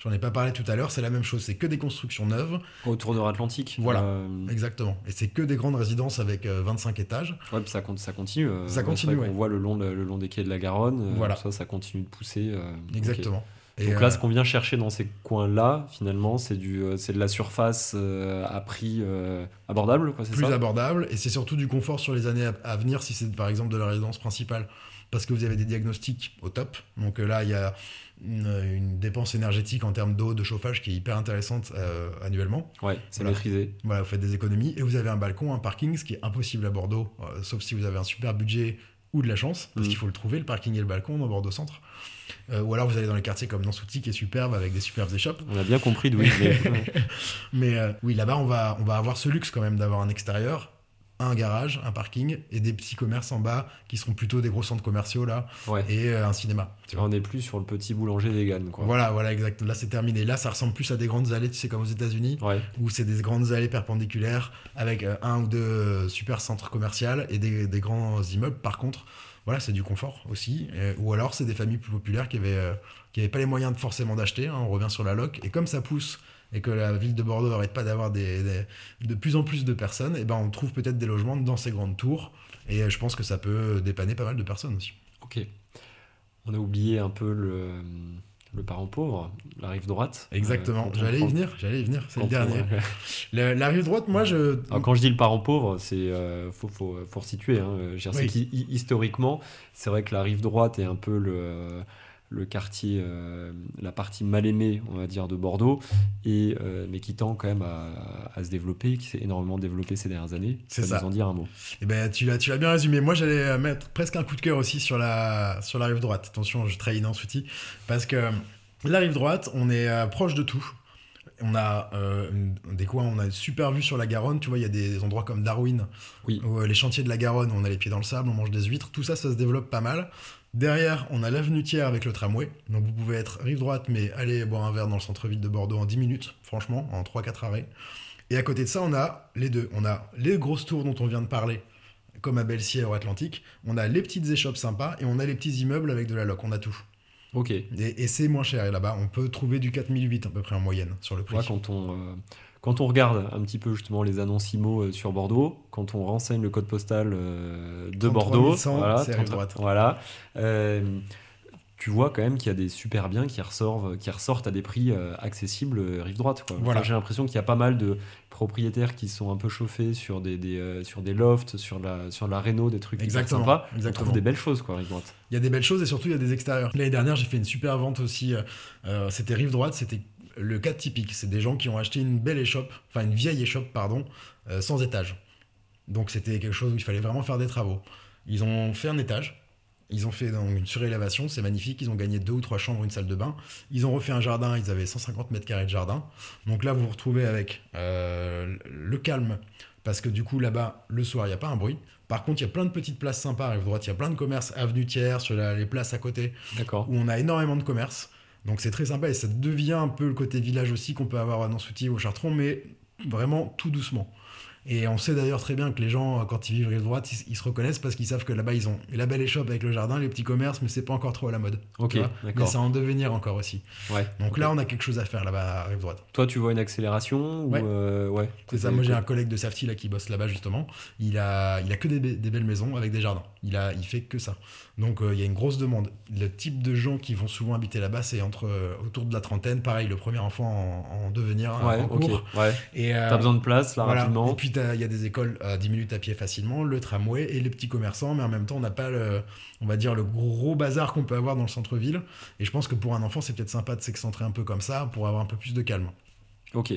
J'en ai pas parlé tout à l'heure, c'est la même chose, c'est que des constructions neuves. Autour Nord-Atlantique. Voilà. Euh, Exactement. Et c'est que des grandes résidences avec euh, 25 étages. ouais, puis ça, continue. euh, Ça continue, qu'on ouais. voit le long, de- le long des quais de la Garonne. euh, Voilà. Ça, ça continue de pousser. euh. Exactement. Et, Donc là, euh, ce qu'on vient chercher dans ces coins-là, finalement, c'est du, euh, c'est de la surface euh, à prix euh, abordable, quoi, c'est plus ça? abordable et c'est surtout du confort sur les années à, à venir si c'est par exemple de la résidence principale parce que vous avez des diagnostics au top donc euh, là il y a une, une dépense énergétique en termes d'eau de chauffage qui est hyper intéressante euh, annuellement Ouais, c'est Voilà. maîtrisé. voilà vous faites des économies et vous avez un balcon un parking ce qui est impossible à Bordeaux euh, sauf si vous avez un super budget ou de la chance parce Mhm. qu'il faut le trouver le parking et le balcon dans Bordeaux centre Euh, ou alors vous allez dans les quartiers comme Nansouty qui est superbe avec des superbes échoppes On a bien compris d'où il mais euh, oui, là-bas, on va, on va avoir ce luxe quand même d'avoir un extérieur, un garage, un parking et des petits commerces en bas qui seront plutôt des gros centres commerciaux là Ouais. et euh, un cinéma. tu vois. On n'est plus sur le petit boulanger vegan, quoi. Voilà, voilà, exact. Là, c'est terminé. Là, ça ressemble plus à des grandes allées, tu sais, comme aux États-Unis, Ouais. où c'est des grandes allées perpendiculaires avec euh, un ou deux euh, super centres commerciaux et des, des grands immeubles. Par contre, voilà, c'est du confort aussi. Ou alors, c'est des familles plus populaires qui avaient, euh, qui avaient pas les moyens de forcément d'acheter. hein. on revient sur la loc. Et comme ça pousse et que la ville de Bordeaux n'arrête pas d'avoir des, des- de plus en plus de personnes, et ben on trouve peut-être des logements dans ces grandes tours. Et euh, je pense que ça peut dépanner pas mal de personnes aussi. Ok. On a oublié un peu le, le parent pauvre, la rive droite. Exactement. Euh, J'allais y venir, j'allais y venir, c'est le dernier. La rive droite, moi, je. Alors, quand je dis le parent pauvre, c'est euh, faut, faut, faut resituer. Hein. Oui. historiquement, c'est vrai que la rive droite est un peu le, le quartier, euh, la partie mal aimée, on va dire, de Bordeaux, et, euh, mais qui tend quand même à, à se développer, qui s'est énormément développé ces dernières années. C'est ça. nous en dire un mot. Eh ben, tu l'as, tu l'as bien résumé. Moi, j'allais euh, mettre presque un coup de cœur aussi sur la, sur la rive droite. Attention, je trahis Nansouty. Parce que la rive droite, on est proche de tout. On a euh, des coins, on a une super vue sur la Garonne. Tu vois, il y a des endroits comme Darwin, Oui. où, euh, les chantiers de la Garonne, on a les pieds dans le sable, on mange des huîtres. Tout ça, ça se développe pas mal. Derrière, on a l'avenue Thiers avec le tramway. Donc, vous pouvez être rive droite, mais aller boire un verre dans le centre-ville de Bordeaux en 10 minutes, franchement, en 3-4 arrêts. Et à côté de ça, on a les deux. On a les grosses tours dont on vient de parler, comme à Belsier au Atlantique. On a les petites échoppes sympas et on a les petits immeubles avec de la loc. On a tout. Ok. Et, et c'est moins cher. Et là-bas, on peut trouver du 4008 à peu près en moyenne sur le prix. Quand on, euh, quand on regarde un petit peu justement les annonces IMO euh, sur Bordeaux, quand on renseigne le code postal euh, de 33 Bordeaux, 100, voilà, c'est rive 33 droite. voilà, euh, tu vois quand même qu'il y a des super biens qui ressortent, qui ressortent à des prix accessibles rive droite. Quoi. Enfin. J'ai l'impression qu'il y a pas mal de propriétaires qui sont un peu chauffés sur des, des, sur des lofts, sur la, sur la réno, des trucs Exactement, sympas. On exactement. trouve des belles choses, quoi, rive droite. Il y a des belles choses et surtout il y a des extérieurs. L'année dernière, j'ai fait une super vente aussi. euh, c'était rive droite, c'était le cas typique. C'est des gens qui ont acheté une belle échoppe, enfin une vieille échoppe, pardon, euh, sans étage. Donc c'était quelque chose où il fallait vraiment faire des travaux. Ils ont fait un étage. Ils ont fait donc, une surélévation, c'est magnifique. Ils ont gagné deux ou trois chambres, une salle de bain. Ils ont refait un jardin, ils avaient 150 mètres carrés de jardin. Donc là, vous vous retrouvez avec euh, le calme, parce que du coup, là-bas, le soir, il n'y a pas un bruit. Par contre, il y a plein de petites places sympas à droite. Il y a plein de commerces, avenue Thiers, sur la- les places à côté, où on a énormément de commerces. Donc c'est très sympa et ça devient un peu le côté village aussi qu'on peut avoir à Nansouty ou au Chartron, mais vraiment tout doucement. Et on sait d'ailleurs très bien que les gens, euh, quand ils vivent rive droite, ils, ils se reconnaissent parce qu'ils savent que là-bas, ils ont la belle échoppe avec le jardin, les petits commerces, mais c'est pas encore trop à la mode. Ok, vois. Mais d'accord. ça en devenir encore aussi. Ouais. Donc là, on a quelque chose à faire là-bas à rive droite. Toi, tu vois une accélération Ouais. ou euh, ouais. C'est ça, moi j'ai un collègue de Safety là qui bosse là-bas justement. Il a, il a que des, des belles maisons avec des jardins. Il a, il fait que ça. Donc euh, il y a une grosse demande. Le type de gens qui vont souvent habiter là-bas, c'est entre euh, autour de la trentaine. Pareil, le premier enfant en, en devenir, Ouais, en cours. Ouais. Et euh, T'as besoin de place là voilà. rapidement. Et puis il y a des écoles à 10 minutes à pied facilement, le tramway et les petits commerçants, mais en même temps on n'a pas le, on va dire le gros bazar qu'on peut avoir dans le centre-ville. Et je pense que pour un enfant c'est peut-être sympa de s'excentrer un peu comme ça pour avoir un peu plus de calme. Ok.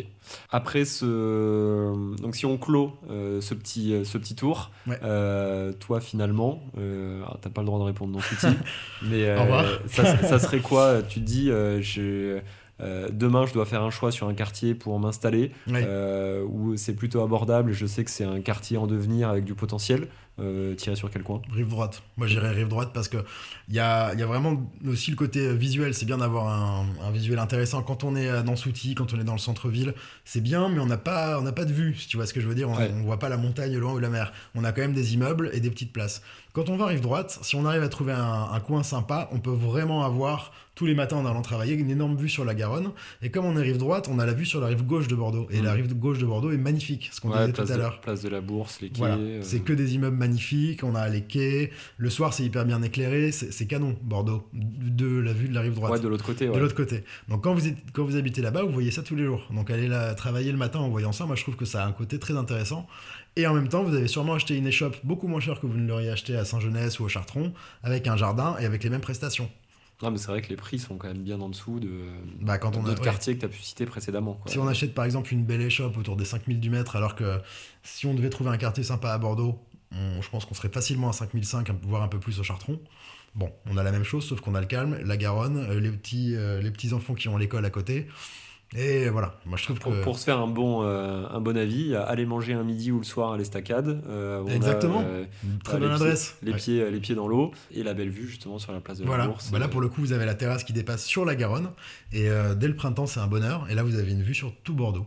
Après ce, donc si on clôt euh, ce petit euh, ce petit tour, Ouais. euh, toi finalement, euh, t'as pas le droit de répondre non Fouti, mais ça, ça serait quoi? Tu te dis, je, euh, demain je dois faire un choix sur un quartier pour m'installer, Ouais. euh, où c'est plutôt abordable. et Je sais que c'est un quartier en devenir avec du potentiel. Euh, tirer sur quel coin? Rive droite. Moi, j'irais rive droite parce que il y a, y a vraiment aussi le côté visuel. C'est bien d'avoir un, un visuel intéressant. Quand on est à Nansouty, quand on est dans le centre-ville, c'est bien, mais on n'a pas, on n'a pas de vue, si tu vois ce que je veux dire. On, Ouais. on voit pas la montagne loin ou la mer. On a quand même des immeubles et des petites places. Quand on va rive droite, si on arrive à trouver un, un coin sympa, on peut vraiment avoir tous les matins en allant travailler une énorme vue sur la Garonne. Et comme on est rive droite, on a la vue sur la rive gauche de Bordeaux. Et la rive gauche de Bordeaux est magnifique, ce qu'on Ouais, disait tout à l'heure. place de la Bourse, les quais. Voilà, euh, c'est que des immeubles magnifiques, on a les quais, le soir c'est hyper bien éclairé, c'est c'est canon, Bordeaux, de la vue de la rive droite. ouais, de l'autre côté. De l'autre côté. Donc quand vous, êtes- quand vous habitez là-bas, vous voyez ça tous les jours. Donc aller là, travailler le matin en voyant ça, moi je trouve que ça a un côté très intéressant. Et en même temps, vous avez sûrement acheté une échoppe beaucoup moins chère que vous ne l'auriez acheté à Saint-Genès ou au Chartron, avec un jardin et avec les mêmes prestations. Ah, mais c'est vrai que les prix sont quand même bien en dessous de Bah, quand on a, d'autres ouais. quartiers que tu as pu citer précédemment. quoi. Si on achète par exemple une belle échoppe autour des 5000 du mètre, alors que si on devait trouver un quartier sympa à Bordeaux, on- je pense qu'on serait facilement à 5005, voire un peu plus au Chartron. Bon, on a la même chose, sauf qu'on a le calme, la Garonne, euh, les petits, euh, les petits enfants qui ont l'école à côté. Et voilà, moi je trouve Pour, que. pour se faire un bon, euh, un bon avis, aller manger un midi ou le soir à l'estacade. euh, a, Exactement. euh, Très les bonne pieds- adresse. les, Ouais. pieds, les pieds dans l'eau et la belle vue justement sur la place de Voilà, la Bourse. Bah là pour le coup, vous avez la terrasse qui dépasse sur la Garonne. Et dès le printemps, c'est un bonheur. Et là, vous avez une vue sur tout Bordeaux.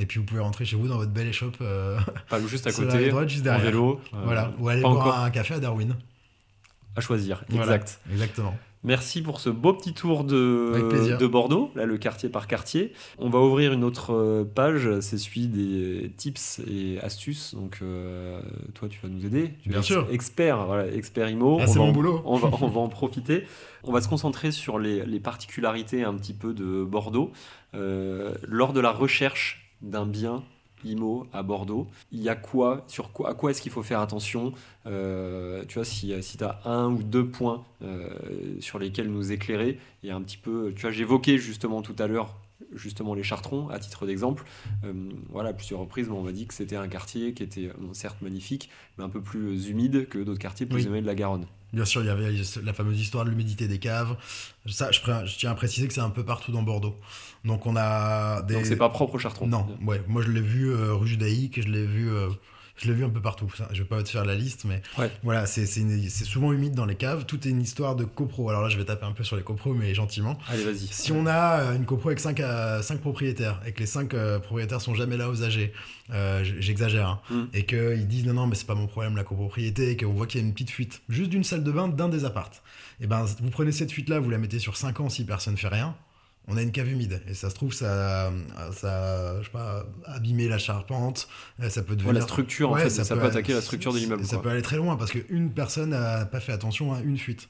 Et puis vous pouvez rentrer chez vous dans votre belle échoppe Pas juste à la côté, rive droite, juste en derrière. vélo. euh, Voilà, ou aller boire encore un café à Darwin. à choisir. Voilà. Exact. Exactement. Merci pour ce beau petit tour de, Bordeaux, là le quartier par quartier. On va ouvrir une autre euh, page, c'est celui des tips et astuces. Donc euh, toi tu vas nous aider. Tu Bien sûr. Expert, voilà, expert IMO. Ah, On c'est va mon en- boulot. On va, on va en profiter. On va se concentrer sur les, les particularités un petit peu de Bordeaux. Euh, lors de la recherche d'un bien IMO à Bordeaux, il y a quoi, sur quoi, à quoi est-ce qu'il faut faire attention Euh, Tu vois, si, si tu as un ou deux points euh, sur lesquels nous éclairer, et un petit peu, tu vois, j'évoquais justement tout à l'heure justement les Chartrons, à titre d'exemple. Euh, voilà, à plusieurs reprises, on m'a dit que c'était un quartier qui était bon, certes magnifique, mais un peu plus humide que d'autres quartiers plus éloignés de la Garonne. Bien sûr, il y avait la fameuse histoire de l'humidité des caves. Ça, je tiens à préciser que c'est un peu partout dans Bordeaux. Donc on a des. Donc c'est pas propre aux Chartrons. Non, ouais. Moi je l'ai vu euh, rue Judaïque, je l'ai vu, euh, je l'ai vu un peu partout. Ça, je vais pas te faire la liste, mais Ouais. voilà, c'est souvent humide dans les caves. Tout est une histoire de copro. Alors là, je vais taper un peu sur les copros, mais gentiment. Allez, vas-y. Si on a euh, une copro avec 5, propriétaires et que les 5 propriétaires sont jamais là aux âgés, euh, j'exagère, hein, Mm. et qu'ils disent non, non, mais c'est pas mon problème la copropriété, et qu'on voit qu'il y a une petite fuite, juste d'une salle de bain d'un des appartes, et ben vous prenez cette fuite-là, vous la mettez sur 5 ans si personne fait rien, on a une cave humide. Et ça se trouve, ça, ça je sais pas, abîmer la charpente. Ça peut devenir. la structure, en fait, ça, peut, attaquer la structure de l'immeuble. Ça peut aller très loin parce qu'une personne n'a pas fait attention à une fuite.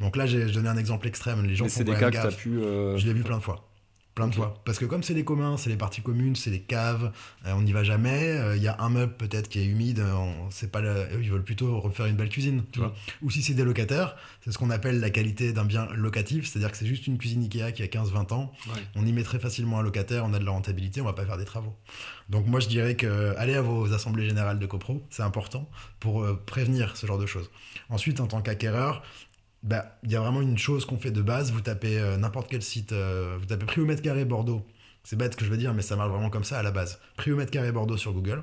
Donc là, j'ai donné un exemple extrême. Les gens c'est des cas que as pu. Euh, je l'ai vu plein de fois plein de fois. Parce que comme c'est les communs, c'est les parties communes, c'est les caves, euh, on n'y va jamais. Euh, il y a un meuble peut-être qui est humide, c'est pas ils veulent plutôt refaire une belle cuisine, tu vois. Ou si c'est des locataires, c'est ce qu'on appelle la qualité d'un bien locatif, c'est-à-dire que c'est juste une cuisine Ikea qui a 15-20 ans. On y mettrait facilement un locataire, on a de la rentabilité, on va pas faire des travaux. Donc moi je dirais que allez à vos assemblées générales de copro, c'est important pour euh, prévenir ce genre de choses. Ensuite, en tant qu'acquéreur, bah, il y a vraiment une chose qu'on fait de base. Vous tapez euh, n'importe quel site, euh, vous tapez prix au mètre carré Bordeaux. C'est bête ce que je veux dire, mais ça marche vraiment comme ça à la base. Prix au mètre carré Bordeaux sur Google.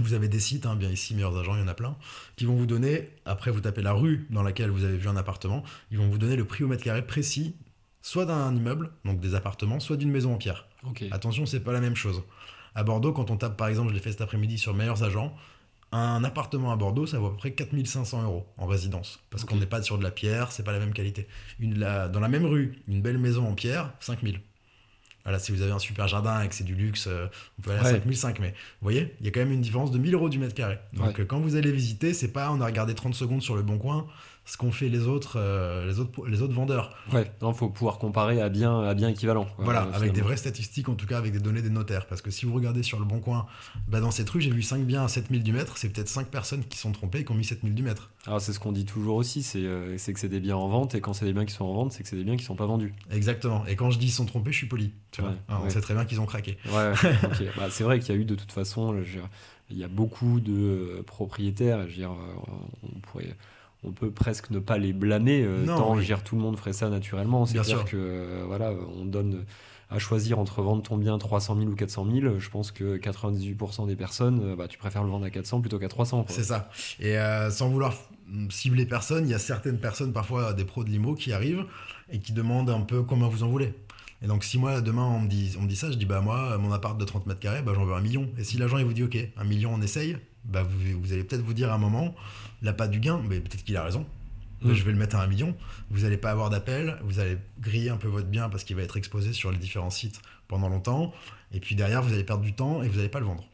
Vous avez des sites, hein, bien ici, meilleurs agents, il y en a plein, qui vont vous donner, après vous tapez la rue dans laquelle vous avez vu un appartement, ils vont vous donner le prix au mètre carré précis, soit d'un immeuble, donc des appartements, soit d'une maison en pierre. Attention, c'est pas la même chose. À Bordeaux, quand on tape par exemple, je l'ai fait cet après-midi sur meilleurs agents, un appartement à Bordeaux, ça vaut à peu près 4500 euros en résidence. Parce qu'on n'est pas sur de la pierre, c'est pas la même qualité. Une, dans la même rue, une belle maison en pierre, 5000. Voilà, si vous avez un super jardin et que c'est du luxe, euh, vous pouvez aller à 5005. Mais vous voyez, il y a quand même une différence de 1000 euros du mètre carré. Donc euh, quand vous allez visiter, c'est pas on a regardé 30 secondes sur le bon coin, ce qu'ont fait les autres, euh, les autres, les autres vendeurs. Ouais, il faut pouvoir comparer à bien, à bien équivalent. Voilà, avec des vraies statistiques, en tout cas avec des données des notaires. Parce que si vous regardez sur le bon coin, bah dans cette rue, j'ai vu 5 biens à 7000 du mètre, c'est peut-être 5 personnes qui sont trompées et qui ont mis 7000 du mètre. Alors c'est ce qu'on dit toujours aussi, c'est que c'est des biens en vente, et quand c'est des biens qui sont en vente, c'est que c'est des biens qui sont pas vendus. Exactement. Et quand je dis ils sont trompés, je suis poli. Tu vois On sait très bien qu'ils ont craqué. Ouais, bah, c'est vrai qu'il y a eu de toute façon, il y a beaucoup de propriétaires, je veux dire, on pourrait on peut presque ne pas les blâmer euh, tant tout le monde ferait ça naturellement. C'est clair que euh, voilà, on donne à choisir entre vendre ton bien 300 000 ou 400 000. Je pense que 98% des personnes, euh, bah, tu préfères le vendre à 400 plutôt qu'à 300. C'est ça. Et sans vouloir cibler personne, il y a certaines personnes, parfois des pros de limo, qui arrivent et qui demandent un peu comment vous en voulez. Et donc, si moi, demain, on me dit, on me dit ça, je dis, bah, moi, mon appart de 30 mètres carrés, bah, j'en veux un million. Et si l'agent, il vous dit, OK, un million, on essaye, bah, vous, vous allez peut-être vous dire à un moment, la pas du gain, mais peut-être qu'il a raison. Mm. Je vais le mettre à un million. Vous n'allez pas avoir d'appel, vous allez griller un peu votre bien parce qu'il va être exposé sur les différents sites pendant longtemps. Et puis derrière, vous allez perdre du temps et vous n'allez pas le vendre.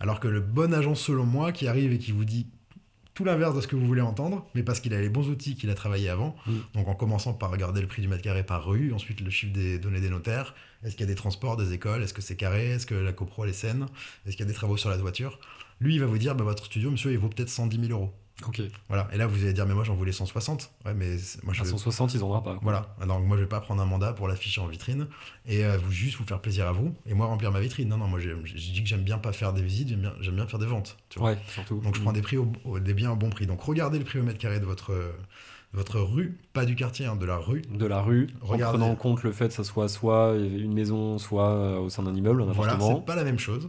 Alors que le bon agent, selon moi, qui arrive et qui vous dit tout l'inverse de ce que vous voulez entendre, mais parce qu'il a les bons outils qu'il a travaillé avant. Mm. Donc en commençant par regarder le prix du mètre carré par rue, ensuite le chiffre des données des notaires, est-ce qu'il y a des transports, des écoles, est-ce que c'est carré, est-ce que la copro elle est saine, est-ce qu'il y a des travaux sur la toiture. Lui, il va vous dire, bah, votre studio, monsieur, il vaut peut-être 110 000 euros. Ok. Voilà. Et là, vous allez dire, mais moi, j'en voulais 160. Ouais, mais moi, je. À 160, ils n'en pas. Voilà. Alors, moi, je vais pas prendre un mandat pour l'afficher en vitrine et euh, vous juste vous faire plaisir à vous et moi remplir ma vitrine. Non, non, moi, j'ai dit que j'aime bien pas faire des visites, j'aime bien, bien, faire des ventes. Tu vois ouais, surtout. Donc, je prends mm. des prix des biens au bon prix. Donc, regardez le prix au mètre carré de votre votre rue, pas du quartier, hein, de la rue. De la rue, Regardez. en prenant en compte le fait que ça soit soit une maison, soit euh, au sein d'un immeuble, un voilà, appartement. c'est pas la même chose.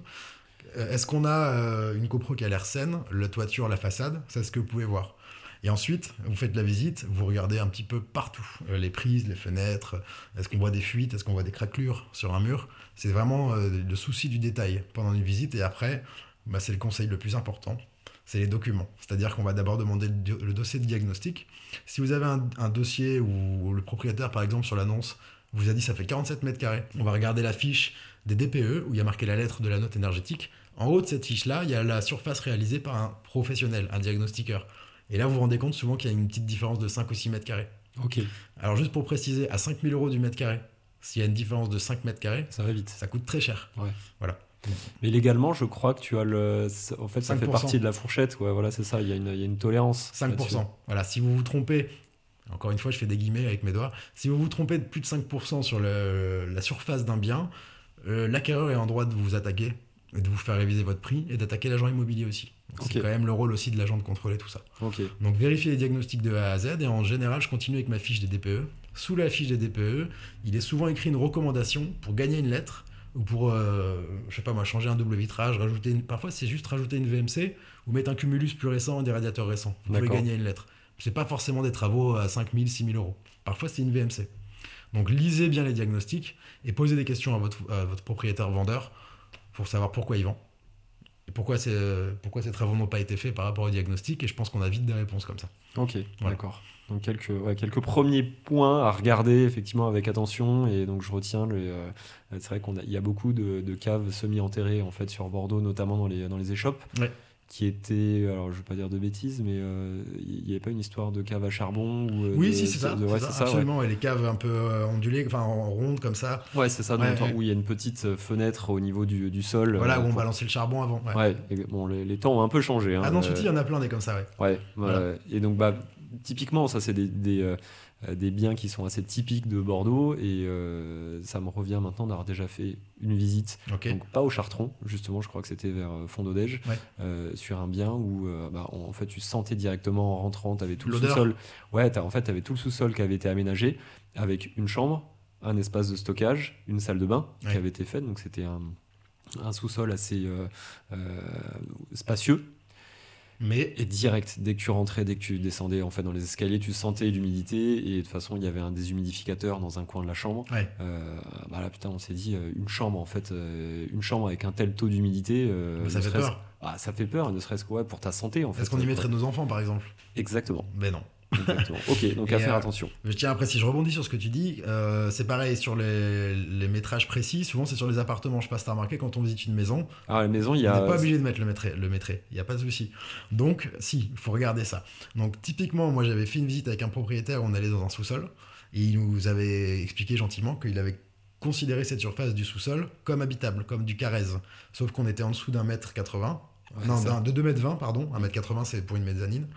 Euh, est-ce qu'on a euh, une copro qui a l'air saine, la toiture, la façade? C'est ce que vous pouvez voir. Et ensuite, vous faites la visite, vous regardez un petit peu partout, euh, les prises, les fenêtres, est-ce qu'on voit des fuites, est-ce qu'on voit des craquelures sur un mur? C'est vraiment le souci du détail pendant une visite. Et après, bah, c'est le conseil le plus important, c'est les documents. C'est-à-dire qu'on va d'abord demander le, dossier de diagnostic. Si vous avez un, un, dossier où le propriétaire, par exemple, sur l'annonce, vous a dit ça fait 47 mètres carrés, on va regarder la fiche des DPE où il y a marqué la lettre de la note énergétique. En haut de cette fiche-là, il y a la surface réalisée par un professionnel, un diagnostiqueur. Et là, vous vous rendez compte souvent qu'il y a une petite différence de 5 ou 6 mètres carrés. Ok. Alors, juste pour préciser, à 5000 euros du mètre carré, s'il y a une différence de 5 mètres carrés, ça va vite. Ça coûte très cher. Ouais. Voilà. Mais légalement, je crois que tu as le. En fait, ça fait partie de la fourchette. Ouais, voilà, c'est ça. Il y, a une, il y a une tolérance. 5%. Voilà, si vous vous trompez, encore une fois, je fais des guillemets avec mes doigts, si vous vous trompez de plus de 5% sur le, la surface d'un bien, euh, l'acquéreur est en droit de vous attaquer de vous faire réviser votre prix et d'attaquer l'agent immobilier aussi. C'est quand même le rôle aussi de l'agent de contrôler tout ça. Donc vérifier les diagnostics de A à Z et en général je continue avec ma fiche des DPE. Sous la fiche des DPE, il est souvent écrit une recommandation pour gagner une lettre ou pour, euh, je sais pas moi, changer un double vitrage, rajouter parfois c'est juste rajouter une VMC ou mettre un cumulus plus récent et des radiateurs récents. Vous pouvez gagner une lettre. C'est pas forcément des travaux à 5000, 6000 euros. Parfois c'est une VMC. Donc lisez bien les diagnostics et posez des questions à votre, votre propriétaire vendeur pour savoir pourquoi il vend. et pourquoi, c'est, pourquoi ces travaux n'ont pas été faits par rapport au diagnostic. Et je pense qu'on a vite des réponses comme ça. Ok, d'accord. Donc quelques, quelques premiers points à regarder effectivement avec attention. Et donc je retiens, le, euh, c'est vrai qu'il y a beaucoup de, de caves semi-enterrées en fait sur Bordeaux, notamment dans les, dans les échoppes. Ouais qui était, alors je vais pas dire de bêtises, mais euh, il n'y avait pas une histoire de cave à charbon ou, euh, Oui, de- si, c'est ça. de- ouais, c'est c'est ça, ça, ouais. absolument. Et les caves un peu euh, ondulées, enfin en ronde comme ça. Ouais, c'est ça, Ouais, ouais. où il y a une petite euh, fenêtre au niveau du, du sol. Voilà, euh, où on pour- balançait le charbon avant. ouais. Et bon, les, les temps ont un peu changé. hein, Ah non, euh, il y en a plein des comme ça, ouais. Ouais, Voilà. et donc bah, typiquement, ça c'est des, des, euh, euh, des biens qui sont assez typiques de Bordeaux et euh, ça me revient maintenant d'avoir déjà fait une visite, donc pas au Chartron, justement, je crois que c'était vers euh, Fond d'Odège, Ouais. euh, sur un bien où euh, bah, en fait tu sentais directement en rentrant, tu avais tout le sous-sol. Ouais, en fait, tu avais tout le sous-sol qui avait été aménagé avec une chambre, un espace de stockage, une salle de bain Ouais. qui avait été faite, donc c'était un, un sous-sol assez euh, euh, spacieux. Mais Et direct, dès que tu rentrais, dès que tu descendais en fait dans les escaliers, tu sentais l'humidité et de toute façon il y avait un déshumidificateur dans un coin de la chambre. Ouais. Euh, bah là putain on s'est dit euh, une chambre en fait, euh, une chambre avec un tel taux d'humidité. euh, Mais ça fait peur. Ah, ça fait peur, ne serait-ce que ouais, pour ta santé en fait. est-ce qu'on y mettrait nos enfants, par exemple? Exactement, Ben non. Exactement. ok, donc Et, à faire euh, attention. Je tiens après, si je rebondis sur ce que tu dis, euh, c'est pareil sur les, les métrages précis. Souvent, c'est sur les appartements. Je sais pas si t'as remarqué, quand on visite une maison, Alors la maison il y on a. n'est pas obligé de mettre le métré. Le métré. Il n'y a pas de souci. Donc, si, il faut regarder ça. Donc, typiquement, moi, j'avais fait une visite avec un propriétaire. On allait dans un sous-sol. Et il nous avait expliqué gentiment qu'il avait considéré cette surface du sous-sol comme habitable, comme du carrez. Sauf qu'on était en dessous d'un mètre 80. Ouais, non, de 2 mètres 20, pardon. 1 mètre 80, c'est pour une mezzanine.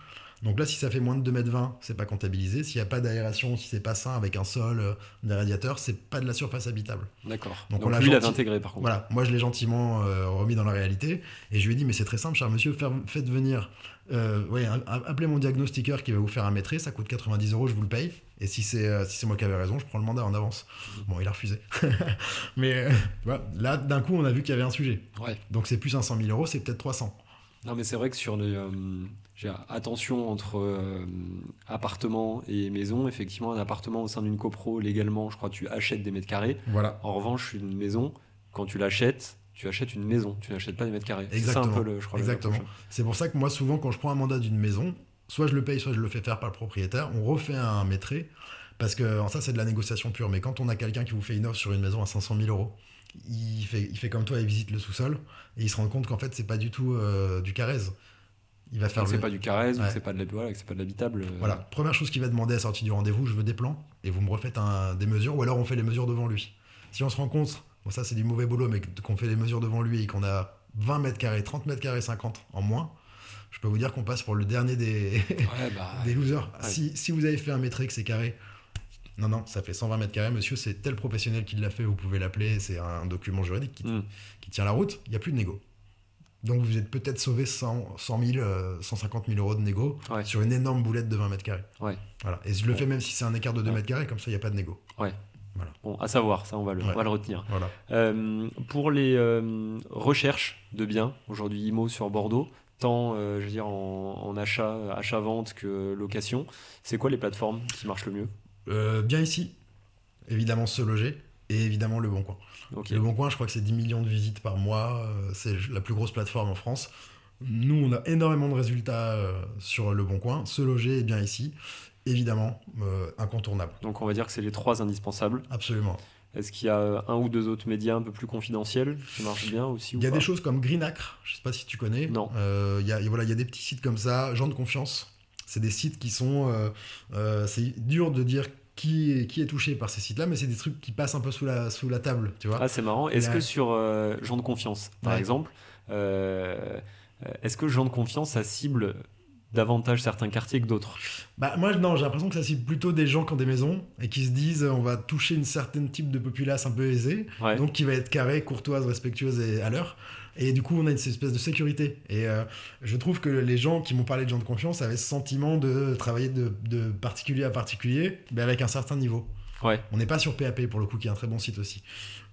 Donc là, si ça fait moins de 2 mètres 20, c'est pas comptabilisé. S'il n'y a pas d'aération, si c'est pas sain avec un sol, euh, des radiateurs, c'est pas de la surface habitable. D'accord. Donc, Donc, on lui gentil- intégré par contre. Voilà, moi je l'ai gentiment euh, remis dans la réalité et je lui ai dit mais c'est très simple cher monsieur, faire- faites venir, euh, ouais, un- appelez mon diagnostiqueur qui va vous faire un métré, ça coûte 90 euros, je vous le paye et si c'est euh, si moi qui avais raison, je prends le mandat en avance. Bon, il a refusé. mais euh, voilà, là d'un coup on a vu qu'il y avait un sujet. Ouais. Donc c'est plus 500 000 euros, c'est peut-être 300. Non, mais c'est vrai que sur les. euh, attention entre euh, appartement et maison. Effectivement, un appartement au sein d'une copro, légalement, je crois tu achètes des mètres carrés. Voilà. En revanche, une maison, quand tu l'achètes, tu achètes une maison. Tu n'achètes pas des mètres carrés. C'est Exactement. un peu, le, je crois, le- Exactement. l'approche. C'est pour ça que moi, souvent, quand je prends un mandat d'une maison, soit je le paye, soit je le fais faire par le propriétaire, on refait un métré, parce que alors ça, c'est de la négociation pure. Mais quand on a quelqu'un qui vous fait une offre sur une maison à 500 000 euros, il fait, il fait comme toi, il visite le sous-sol, et il se rend compte qu'en fait, c'est pas du tout euh, du carrez. Il va faire c'est le- pas du carré, ou Ouais. c'est pas de la- voilà, c'est pas de l'habitable. euh, Voilà, première chose qu'il va demander à la sortie du rendez-vous, je veux des plans, et vous me refaites un- des mesures, ou alors on fait les mesures devant lui. Si on se rencontre, bon ça c'est du mauvais boulot, mais qu'on fait les mesures devant lui et qu'on a 20 mètres carrés, 30 mètres carrés, 50 en moins, je peux vous dire qu'on passe pour le dernier des, Ouais, bah, des losers. Ouais. Si, si vous avez fait un métré que c'est carré, non, non, ça fait 120 mètres carrés, monsieur, c'est tel professionnel qui l'a fait, vous pouvez l'appeler, c'est un document juridique qui, hmm. qui tient la route, il n'y a plus de négo. Donc vous êtes peut-être sauvé 100, 100 000, euh, 150 000 euros de négo Ouais. sur une énorme boulette de 20 mètres carrés. Ouais. Voilà. Et je le Ouais. fais même si c'est un écart de 2 Ouais. mètres carrés, comme ça il n'y a pas de négo. Bon, à savoir, ça on va le, on Ouais. va le retenir. Voilà. Euh, pour les euh, recherches de biens, aujourd'hui IMO sur Bordeaux, tant euh, je veux dire en, en achat, achat-vente que location, c'est quoi les plateformes qui marchent le mieux? Bien ici, évidemment se loger et évidemment le Bon Coin. Le Bon Coin, je crois que c'est 10 millions de visites par mois. euh, C'est la plus grosse plateforme en France. Nous, on a énormément de résultats euh, sur Le Bon Coin. Se loger est bien ici. Évidemment, euh, incontournable. Donc on va dire que c'est les trois indispensables. Absolument. Est-ce qu'il y a un ou deux autres médias un peu plus confidentiels qui marchent bien aussi Il y a des choses comme Greenacre, je sais pas si tu connais. Non. Euh, il y a, voilà, il y a des petits sites comme ça, gens de confiance. C'est des sites qui sont. euh, c'est dur de dire qui est, qui est touché par ces sites-là, mais c'est des trucs qui passent un peu sous la, sous la table, tu vois. Ah, c'est marrant. Est-ce que sur euh, gens de confiance, par Ouais. exemple, euh, est-ce que gens de confiance, ça cible davantage certains quartiers que d'autres? Bah, moi, non, j'ai l'impression que ça cible plutôt des gens qui ont des maisons et qui se disent euh, on va toucher une certaine type de populace un peu aisée, Ouais. donc qui va être carré, courtoise, respectueuse et à l'heure. Et du coup, on a une espèce de sécurité. Et euh, je trouve que les gens qui m'ont parlé de gens de confiance avaient ce sentiment de travailler de, de particulier à particulier, mais avec un certain niveau. Ouais. On n'est pas sur PAP pour le coup, qui est un très bon site aussi.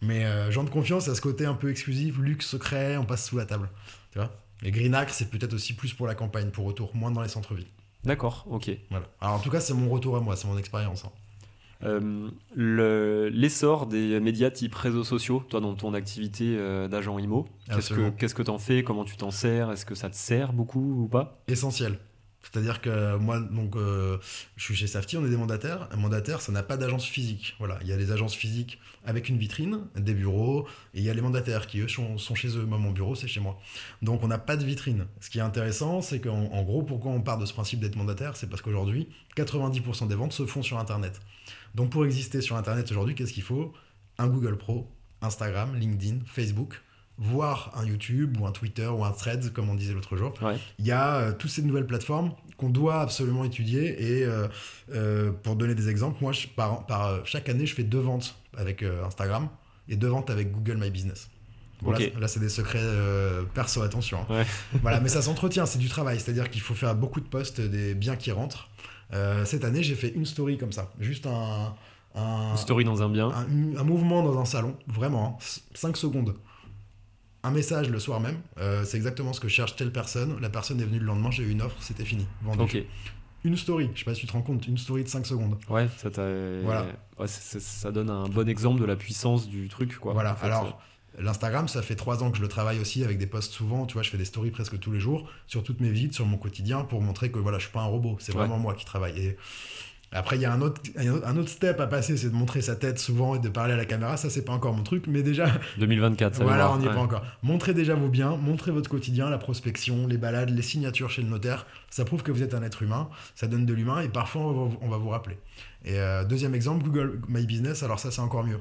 Mais euh, gens de confiance, à ce côté un peu exclusif, luxe, secret, on passe sous la table. Tu vois? Et Greenacre, c'est peut-être aussi plus pour la campagne, pour retour, moins dans les centres-villes. D'accord, ok. Voilà. Alors en tout cas, c'est mon retour à moi, c'est mon expérience. hein. Euh, le- L'essor des médias type réseaux sociaux, toi dans ton activité euh, d'agent IMO, qu'est-ce que qu'est-ce que t'en fais, comment tu t'en sers, est-ce que ça te sert beaucoup ou pas? Essentiel. C'est-à-dire que moi, donc, euh, je suis chez Safety, on est des mandataires. Un mandataire, ça n'a pas d'agence physique. Voilà, il y a les agences physiques avec une vitrine, des bureaux, et il y a les mandataires qui, eux, sont, sont chez eux. Moi, mon bureau, c'est chez moi. Donc, on n'a pas de vitrine. Ce qui est intéressant, c'est qu'en en gros, pourquoi on part de ce principe d'être mandataire? C'est parce qu'aujourd'hui, 90% des ventes se font sur Internet. Donc, pour exister sur Internet aujourd'hui, qu'est-ce qu'il faut? Un Google Pro, Instagram, LinkedIn, Facebook, voire un YouTube ou un Twitter ou un Threads, comme on disait l'autre jour Ouais. il y a euh, toutes ces nouvelles plateformes qu'on doit absolument étudier. Et euh, euh, pour donner des exemples, moi, je- par, par, chaque année, je fais deux ventes avec Instagram et deux ventes avec Google My Business. Bon, là, c'est- là, c'est des secrets perso, attention. hein. Ouais. voilà, mais ça s'entretient, c'est du travail. C'est-à-dire qu'il faut faire beaucoup de posts, des biens qui rentrent. Euh, cette année, j'ai fait une story comme ça. Juste un, un, Une story dans un bien. un, un mouvement dans un salon, vraiment, 5 secondes. Un message le soir même, euh, c'est exactement ce que cherche telle personne. La personne est venue le lendemain, j'ai eu une offre, c'était fini, vendu. Une story, je sais pas si tu te rends compte, une story de 5 secondes. Ouais, ça, Voilà. ouais, donne un bon exemple de la puissance du truc. Quoi, voilà, en fait. alors l'Instagram, ça fait 3 ans que je le travaille aussi avec des posts souvent. Tu vois, je fais des stories presque tous les jours sur toutes mes visites, sur mon quotidien pour montrer que voilà, je suis pas un robot, c'est Ouais. vraiment moi qui travaille. Et après, il y a un autre, un autre step à passer, c'est de montrer sa tête souvent et de parler à la caméra. Ça, c'est pas encore mon truc, mais déjà, 2024, ça va Voilà, on n'y est ouais. pas encore. Montrez déjà vos biens, montrez votre quotidien, la prospection, les balades, les signatures chez le notaire. Ça prouve que vous êtes un être humain, ça donne de l'humain et parfois on va, on va vous rappeler. Et euh, deuxième exemple, Google My Business, alors ça c'est encore mieux.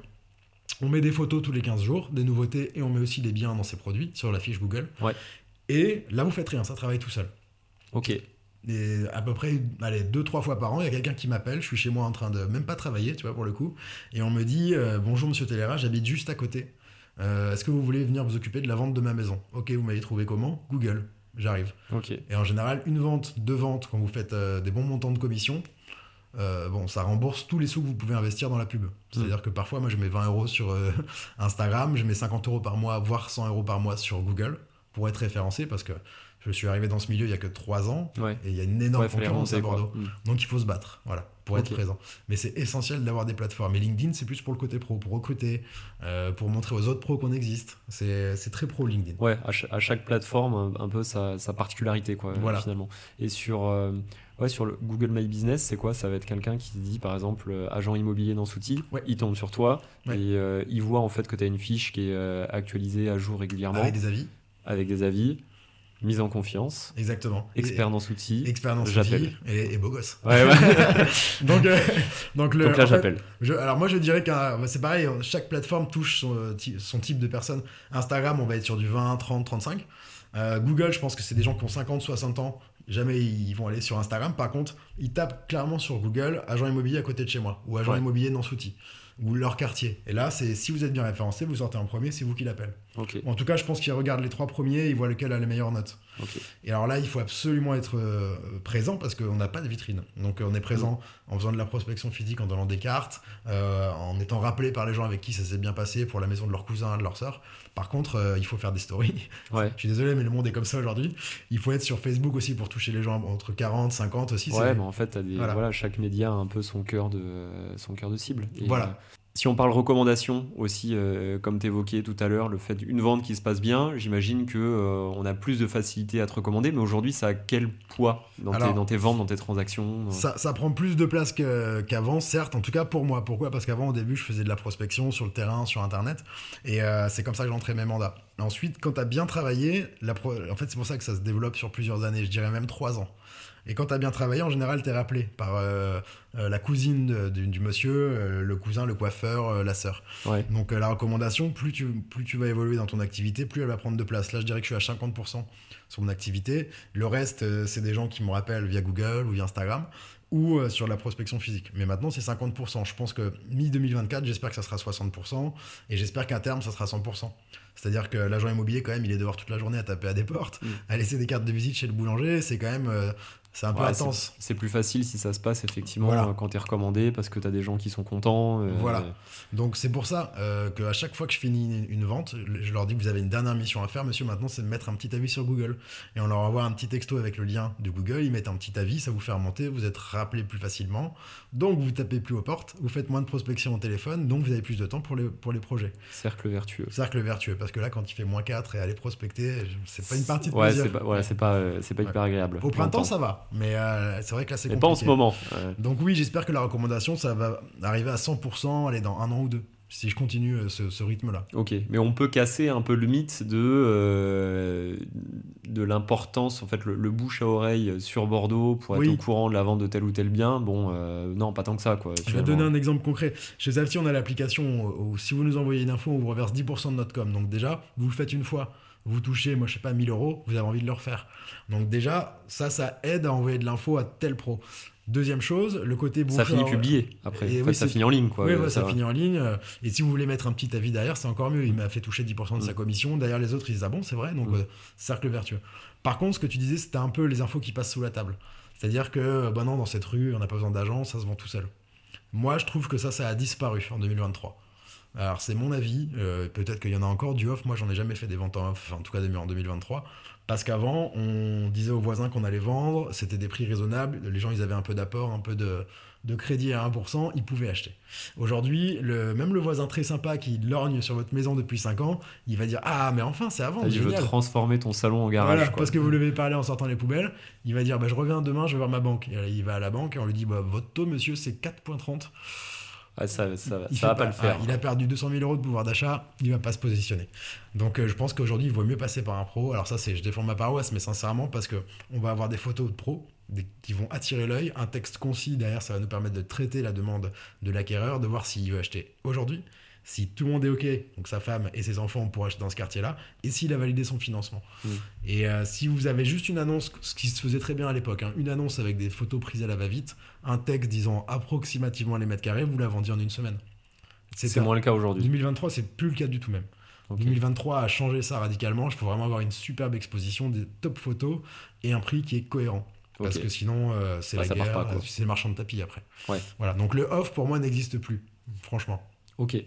On met des photos tous les 15 jours, des nouveautés et on met aussi les biens dans ces produits sur la fiche Google. Ouais. Et là vous faites rien, ça travaille tout seul. Ok. Et à peu près, allez, deux, trois fois par an, il y a quelqu'un qui m'appelle, je suis chez moi en train de même pas travailler, tu vois, pour le coup, et on me dit euh, Bonjour monsieur Télera, j'habite juste à côté. Euh, Est-ce que vous voulez venir vous occuper de la vente de ma maison? Ok, vous m'avez trouvé comment? Google, j'arrive. Ok. Et en général, une vente, deux ventes, quand vous faites euh, des bons montants de commission, euh, bon, ça rembourse tous les sous que vous pouvez investir dans la pub. C'est-à-dire que parfois, moi, je mets 20 euros sur euh, Instagram, je mets 50 euros par mois, voire 100 euros par mois sur Google pour être référencé parce que je suis arrivé dans ce milieu il y a que 3 ans Ouais. et il y a une énorme Ouais, concurrence à quoi. Bordeaux. Mm. Donc il faut se battre, voilà, pour être présent. Mais c'est essentiel d'avoir des plateformes. Et LinkedIn, c'est plus pour le côté pro, pour recruter, euh, pour montrer aux autres pros qu'on existe. C'est très pro LinkedIn. Ouais, à, à chaque plateforme, un, peu sa, sa particularité, quoi, Voilà. finalement. Et sur, ouais, sur le Google My Business, c'est quoi? Ça va être quelqu'un qui dit, par exemple, euh, agent immobilier dans Souti, Ouais. il tombe sur toi, Ouais. et euh, il voit en fait que tu as une fiche qui est euh, actualisée à jour régulièrement, Avec des avis, avec des avis, mise en confiance, exactement. expert dans Souti. Expert dans J'appelle. et, et beau gosse. Ouais, ouais. donc, donc, le, Donc là, j'appelle. Je- alors moi je dirais que c'est pareil, chaque plateforme touche son, type de personne. Instagram, on va être sur du 20, 30, 35. Euh, Google, je pense que c'est des gens qui ont 50, 60 ans. Jamais ils vont aller sur Instagram. Par contre, ils tapent clairement sur Google agent immobilier à côté de chez moi ou agent Ouais. immobilier dans Souti ou leur quartier. Et là, c'est si vous êtes bien référencé, vous sortez en premier, c'est vous qui l'appelle. En tout cas, je pense qu'ils regardent les trois premiers et ils voient lequel a les meilleures notes. Et alors là, il faut absolument être euh, présent parce qu'on n'a pas de vitrine. Donc on est présent en faisant de la prospection physique, en donnant des cartes, euh, en étant rappelé par les gens avec qui ça s'est bien passé pour la maison de leur cousin, de leur sœur. Par contre, euh, il faut faire des stories. Ouais. Je suis désolé, mais le monde est comme ça aujourd'hui. Il faut être sur Facebook aussi pour toucher les gens entre 40, 50 aussi. Ouais, mais en fait, des, Voilà. voilà. chaque média a un peu son cœur de, son cœur de cible. Et, Voilà. Si on parle recommandation aussi, euh, comme tu évoquais tout à l'heure, le fait d'une vente qui se passe bien, j'imagine que euh, on a plus de facilité à te recommander, mais aujourd'hui, ça a quel poids dans, Alors, tes, dans tes ventes, dans tes transactions Ça, ça prend plus de place qu'avant, certes, en tout cas pour moi. Pourquoi? Parce qu'avant, au début, je faisais de la prospection sur le terrain, sur Internet, et euh, c'est comme ça que j'entrais mes mandats. Ensuite, quand tu as bien travaillé, la pro- en fait, c'est pour ça que ça se développe sur plusieurs années, je dirais même trois ans. Et quand tu as bien travaillé, en général, tu es rappelé par euh, euh, la cousine de- du, du monsieur, euh, le cousin, le coiffeur, euh, la sœur. Ouais. Donc la recommandation, plus tu, plus tu vas évoluer dans ton activité, plus elle va prendre de place. Là, je dirais que je suis à 50% sur mon activité. Le reste, c'est des gens qui me rappellent via Google ou via Instagram ou sur la prospection physique. Mais maintenant, c'est 50%. Je pense que mi-2024, j'espère que ça sera 60% et j'espère qu'à terme, ça sera 100%. C'est-à-dire que l'agent immobilier, quand même, il est dehors toute la journée à taper à des portes, Mm. à laisser des cartes de visite chez le boulanger. C'est quand même. Euh, c'est un peu Ouais, intense. C'est plus facile si ça se passe effectivement Voilà. euh, quand t'es recommandé parce que t'as des gens qui sont contents. euh, Voilà. Donc c'est pour ça euh, qu'à chaque fois que je finis une, vente, je leur dis que vous avez une dernière mission à faire, monsieur. Maintenant, c'est de mettre un petit avis sur Google. Et on leur envoie un petit texto avec le lien de Google. Ils mettent un petit avis, ça vous fait remonter. Vous êtes rappelé plus facilement. Donc vous tapez plus aux portes. Vous faites moins de prospection au téléphone. Donc vous avez plus de temps pour les, pour les projets. Cercle vertueux. Cercle vertueux. Parce que là, quand il fait moins 4 et aller prospecter, c'est pas une partie de Ouais, plaisir. c'est pas, ouais, c'est pas, euh, c'est pas Ouais. hyper agréable. Au printemps, ça va. Mais euh, c'est vrai que là, c'est compliqué. pas en ce moment. Donc oui, j'espère que la recommandation, ça va arriver à 100%, aller dans un an ou deux, si je continue euh, ce, ce rythme-là. Ok, mais on peut casser un peu le mythe de, euh, de l'importance, en fait, le, le bouche à oreille sur Bordeaux pour être au courant de la vente de tel ou tel bien. Bon, euh, non, pas tant que ça, quoi. Je vais donner un exemple concret. Chez Zafti, on a l'application où, où si vous nous envoyez une info, on vous reverse 10% de notre com. Donc déjà, vous le faites une fois. Vous touchez, moi je sais pas, 1000 euros, vous avez envie de le refaire. Donc déjà, ça, ça aide à envoyer de l'info à tel pro. Deuxième chose, le côté bouche Ça finit publié après. Et Enfin, oui, ça finit en ligne, quoi. Oui, Euh, ouais, ça finit en ligne. euh, Et si vous voulez mettre un petit avis derrière, c'est encore mieux. Il m'a fait toucher 10% de sa Mm. commission. Derrière les autres, ils disent Ah bon, c'est vrai? Donc, Mm. euh, cercle vertueux. Par contre, ce que tu disais, c'était un peu les infos qui passent sous la table. C'est-à-dire que, euh, bah non, dans cette rue, on n'a pas besoin d'agent, ça se vend tout seul. Moi, je trouve que ça, ça a disparu en 2023. Alors, c'est mon avis. euh, Peut-être qu'il y en a encore du off. Moi, j'en ai jamais fait des ventes en off, en tout cas en 2023. Parce qu'avant, on disait aux voisins qu'on allait vendre, c'était des prix raisonnables. Les gens, ils avaient un peu d'apport, un peu de, de crédit à 1%, ils pouvaient acheter. Aujourd'hui, le, même le voisin très sympa qui lorgne sur votre maison depuis 5 ans, il va dire Ah, mais enfin, c'est à vendre, Il veut génial. transformer ton salon en garage. Voilà, quoi. parce que vous l'avez parlé en sortant les poubelles, il va dire bah, Je reviens demain, je vais voir ma banque. Et il va à la banque et on lui dit bah, Votre taux, monsieur, c'est 4,30. Ah, ça, ça, Il ça va pas le faire. ah, il a perdu 200 000 euros de pouvoir d'achat, il va pas se positionner. Donc euh, je pense qu'aujourd'hui, il vaut mieux passer par un pro. Alors ça, c'est je défends ma paroisse, mais sincèrement, parce que on va avoir des photos de pros qui vont attirer l'œil, un texte concis derrière, ça va nous permettre de traiter la demande de l'acquéreur, de voir s'il veut acheter aujourd'hui, si tout le monde est OK, donc sa femme et ses enfants pour acheter dans ce quartier-là, et s'il a validé son financement. Mm. Et euh, si vous avez juste une annonce, ce qui se faisait très bien à l'époque, hein, une annonce avec des photos prises à la va-vite, un texte disant approximativement les mètres carrés, vous la vendiez en une semaine. C'est moins le cas aujourd'hui. 2023, c'est plus le cas du tout même. Ok. 2023 a changé ça radicalement. Il faut vraiment avoir une superbe exposition, des top photos et un prix qui est cohérent. Parce que sinon, euh, c'est Bah, la guerre, c'est le marchand de tapis après. Ouais. Voilà. Donc le off pour moi n'existe plus, franchement. Ok.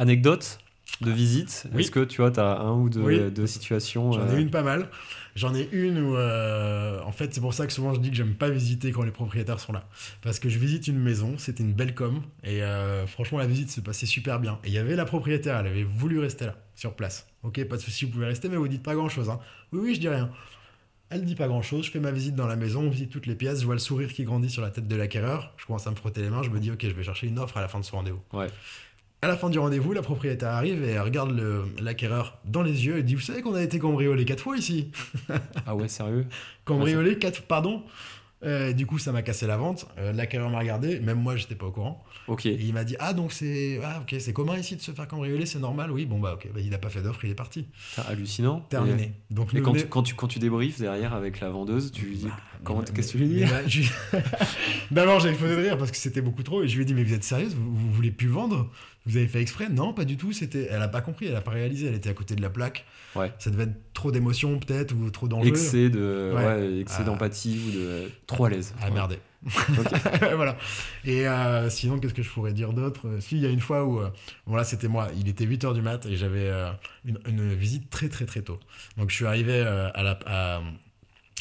Anecdote de visite. Oui. Est-ce que tu vois, tu as un ou deux, Oui. deux situations J'en euh, ai une pas mal. J'en ai une où, euh, en fait, c'est pour ça que souvent je dis que j'aime pas visiter quand les propriétaires sont là. Parce que je visite une maison, c'était une belle com, et euh, franchement, la visite se passait super bien. Et il y avait la propriétaire, elle avait voulu rester là, sur place. Ok, pas de souci, vous pouvez rester, mais vous dites pas grand chose. Hein. Oui, oui, je dis rien. Elle dit pas grand chose, je fais ma visite dans la maison, on visite toutes les pièces, je vois le sourire qui grandit sur la tête de l'acquéreur, je commence à me frotter les mains, je me dis ok, je vais chercher une offre à la fin de ce rendez-vous. Ouais. À la fin du rendez-vous, la propriétaire arrive et elle regarde l'acquéreur dans les yeux et dit Vous savez qu'on a été cambriolé quatre fois ici Ah ouais, sérieux? Cambriolé quatre pardon Euh, Du coup, ça m'a cassé la vente. Euh, l'acquéreur m'a regardé, même moi, j'étais pas au courant. Ok. Et il m'a dit Ah, donc c'est ah, ok, c'est commun ici de se faire cambrioler, c'est normal Oui, bon, bah ok, bah, il a pas fait d'offre, il est parti. Putain, hallucinant. Terminé. Donc, Et, ne quand, venez- tu, quand, tu, quand tu débriefes derrière avec la vendeuse, tu lui dis Bah, comment, qu'est-ce que tu lui dis? bah, je- D'abord, j'ai explosé de rire parce que c'était beaucoup trop. Et je lui ai dit, mais vous êtes sérieuse? Vous, vous voulez plus vendre? Vous avez fait exprès Non, pas du tout. C'était, Elle a pas compris, elle a pas réalisé. Elle était à côté de la plaque. Ouais. Ça devait être trop d'émotion, peut-être, ou trop d'enjeux. Excès de Ouais. ouais, excès Ah. d'empathie ou de trop à l'aise. Ah, merdé. Voilà. Et euh, sinon, qu'est-ce que je pourrais dire d'autre? Si, il y a une fois où, euh, bon là, c'était moi, il était 8h du mat et j'avais euh, une, une visite très très très tôt. Donc je suis arrivé euh, à la- à-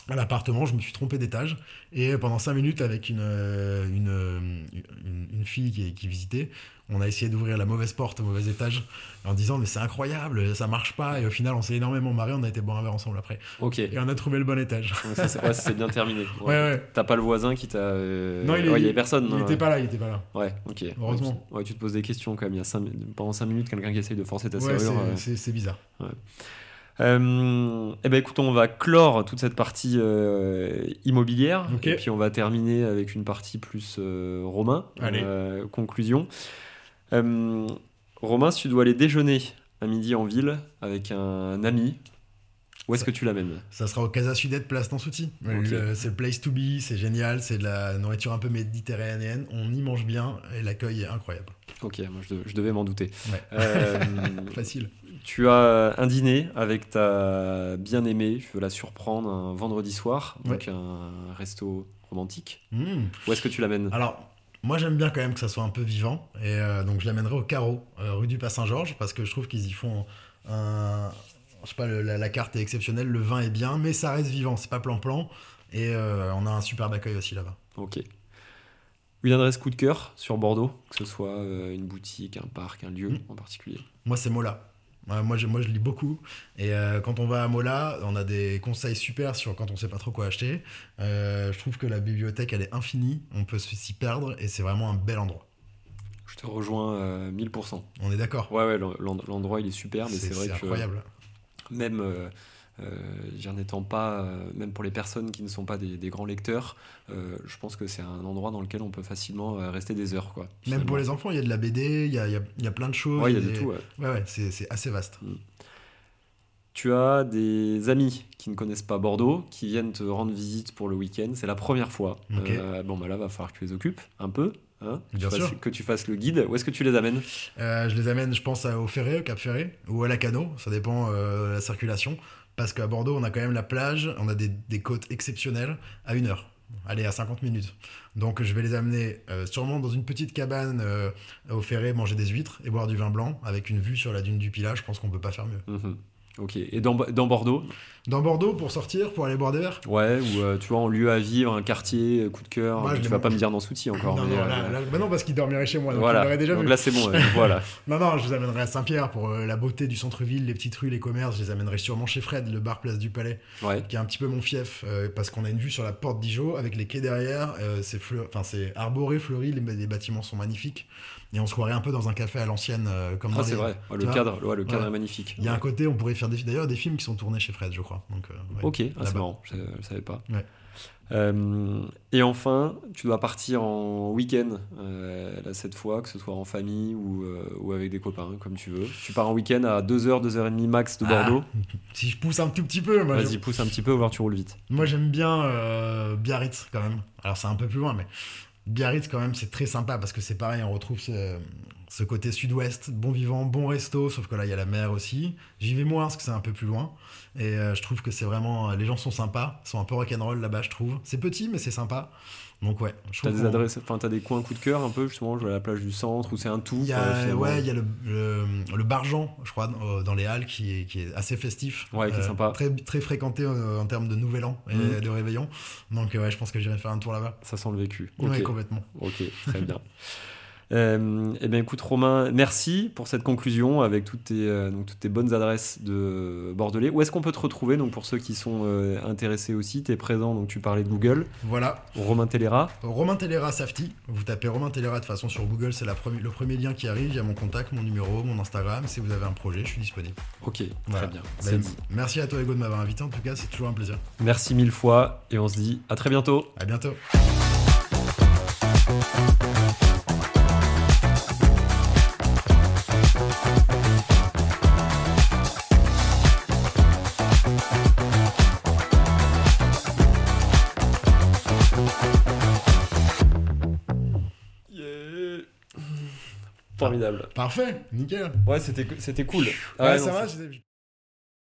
à l'appartement, je me suis trompé d'étage et pendant 5 minutes avec une, une, une, une fille qui, qui visitait, on a essayé d'ouvrir la mauvaise porte au mauvais étage en disant mais c'est incroyable, ça marche pas et au final on s'est énormément marré, on a été boire un verre ensemble après Ok. et on a trouvé le bon étage. Ça, c'est ouais, bien terminé. Ouais, ouais. T'as pas le voisin qui t'a. euh, Non, il est- ouais, y avait personne. Il non, était ouais. pas là, il était pas là. Ouais, ok. Heureusement. Ouais, tu te poses des questions quand même. Il y a cinq pendant 5 minutes, quelqu'un qui essaye de forcer ta Ouais, serrure. euh, c'est- bizarre. Euh, eh ben écoute, on va clore toute cette partie euh, immobilière et puis on va terminer avec une partie plus euh, Romain. Allez. Conclusion. Euh, Romain, si tu dois aller déjeuner à midi en ville avec un ami, où est-ce que tu l'amènes? Ça sera au Casa Sudette, place Nansouty. Ok. Le- C'est le place to be, c'est génial, c'est de la nourriture un peu méditerranéenne. On y mange bien et l'accueil est incroyable. Ok, moi je, de- je devais m'en douter. Ouais. Euh, Facile. Tu as un dîner avec ta bien-aimée, je veux la surprendre un vendredi soir, donc un resto romantique? Mmh. Où est-ce que tu l'amènes? Alors, moi j'aime bien quand même que ça soit un peu vivant, et euh, donc je l'amènerai au carreau, euh, rue du Pas Saint-Georges, parce que je trouve qu'ils y font un. Je sais pas, le- la, la carte est exceptionnelle, le vin est bien, mais ça reste vivant, c'est pas plan-plan, et euh, on a un superbe accueil aussi là-bas. Ok. Une adresse coup de cœur sur Bordeaux, que ce soit une boutique, un parc, un lieu Mm. en particulier? Moi, c'est Mola. Ouais, moi, je, moi, je lis beaucoup. Et euh, quand on va à Mola, on a des conseils super sur quand on sait pas trop quoi acheter. Euh, je trouve que la bibliothèque, elle est infinie. On peut s'y perdre et c'est vraiment un bel endroit. Je te rejoins euh, 1000%. On est d'accord Ouais, ouais, l'en- l'endroit il est super, mais c'est C'est vrai que incroyable. même, euh, euh, j'en étant pas, euh, même pour les personnes qui ne sont pas des, des grands lecteurs, euh, je pense que c'est un endroit dans lequel on peut facilement euh, rester des heures. Quoi, Même pour les enfants, il y a de la BD, il y a, y a- il y a plein de choses. Ouais, il y a de tout. ouais. Ouais, ouais, c'est assez vaste. Tu as des amis qui ne connaissent pas Bordeaux, qui viennent te rendre visite pour le week-end. C'est la première fois. Euh, bon, bah là, va falloir que tu les occupes un peu. hein, que, tu fasses- sûr. que tu fasses le guide. Où est-ce que tu les amènes? Euh, je les amène, je pense, au Ferré, au Cap Ferré, ou à la Cano, ça dépend euh, de la circulation. Parce qu'à Bordeaux, on a quand même la plage, on a des, côtes exceptionnelles à une heure. Allez, à 50 minutes. Donc je vais les amener euh, sûrement dans une petite cabane euh, au Ferré, manger des huîtres et boire du vin blanc avec une vue sur la dune du Pilat. Je pense qu'on peut pas faire mieux. Mhm. Ok. Et dans, dans Bordeaux? Dans Bordeaux, pour sortir, pour aller boire des verres Ouais, ou euh, tu vois, en lieu à vivre, un quartier, euh, coup de cœur. Je tu vas pas me dire dans Souti encore. non, mais, non, euh, là, là- bah non, parce qu'ils dormiraient chez moi. Donc voilà. ils l'auraient déjà Donc vu. là, c'est bon. euh, voilà. Non, non, je les amènerai à Saint-Pierre pour la beauté du centre-ville, les petites rues, les commerces. Je les amènerai sûrement chez Fred, le bar Place du Palais. Ouais. qui est un petit peu mon fief parce qu'on a une vue sur la porte d'Ijo avec les quais derrière. c'est fleur- enfin c'est arboré, fleuri, les, les bâtiments sont magnifiques et on se croirait un peu dans un café à l'ancienne euh, comme Ah, dans c'est les- vrai. Ouais, le cadre, ouais, le cadre Ouais. est magnifique. Il y a un côté, on pourrait faire des, d'ailleurs des films qui sont tournés chez Fred, je crois. Donc, euh. Ok, ah, c'est marrant, je, je savais pas. Euh, et enfin, tu dois partir en week-end, euh, là, cette fois, que ce soit en famille ou, euh, ou avec des copains, comme tu veux. Tu pars en week-end à 2h, 2h30 max de Ah, Bordeaux. Si je pousse un tout petit peu, moi, je- Vas-y, pousse un petit peu, voir tu roules vite. moi j'aime bien Biarritz quand même. Alors c'est un peu plus loin, mais Biarritz quand même c'est très sympa parce que c'est pareil, on retrouve ce, côté sud-ouest, bon vivant, bon resto, sauf que là il y a la mer aussi. J'y vais moins parce que c'est un peu plus loin. Et euh, je trouve que c'est vraiment. Les gens sont sympas, sont un peu rock'n'roll là-bas, je trouve. C'est petit, mais c'est sympa. Donc ouais. je T'as des adresses, enfin, t'as des coins coup de cœur un peu, justement, je à la plage du centre, ou c'est un tout. Il y a, ouais, il y a le, le, le je crois, dans, dans les Halles, qui est, qui est assez festif. Euh, Ouais, qui est sympa. Très, très fréquenté euh, en termes de Nouvel An et Mhm. de Réveillon. Donc euh, ouais, je pense que j'irai faire un tour là-bas. Ça sent le vécu. Ok, Ouais, complètement. ok, très bien. Euh, eh bien, écoute, Romain, merci pour cette conclusion avec toutes tes, euh, donc, toutes tes bonnes adresses de Bordelais. Où est-ce qu'on peut te retrouver donc, pour ceux qui sont euh, intéressés aussi? Tu es présent, donc tu parlais de Google. Voilà. Romain Tellera. Romain Tellera Safety. Vous tapez Romain Tellera de façon sur Google, c'est le premier lien qui arrive. Il y a mon contact, mon numéro, mon Instagram. Si vous avez un projet, je suis disponible. Ok, Voilà. très bien. Ben, dit. merci à toi, Ego, de m'avoir invité. En tout cas, c'est toujours un plaisir. Merci mille fois et on se dit à très bientôt. À bientôt. Formidable. Parfait, nickel. Ouais, c'était c'était cool. Ah Ouais, ça non, va, j'étais-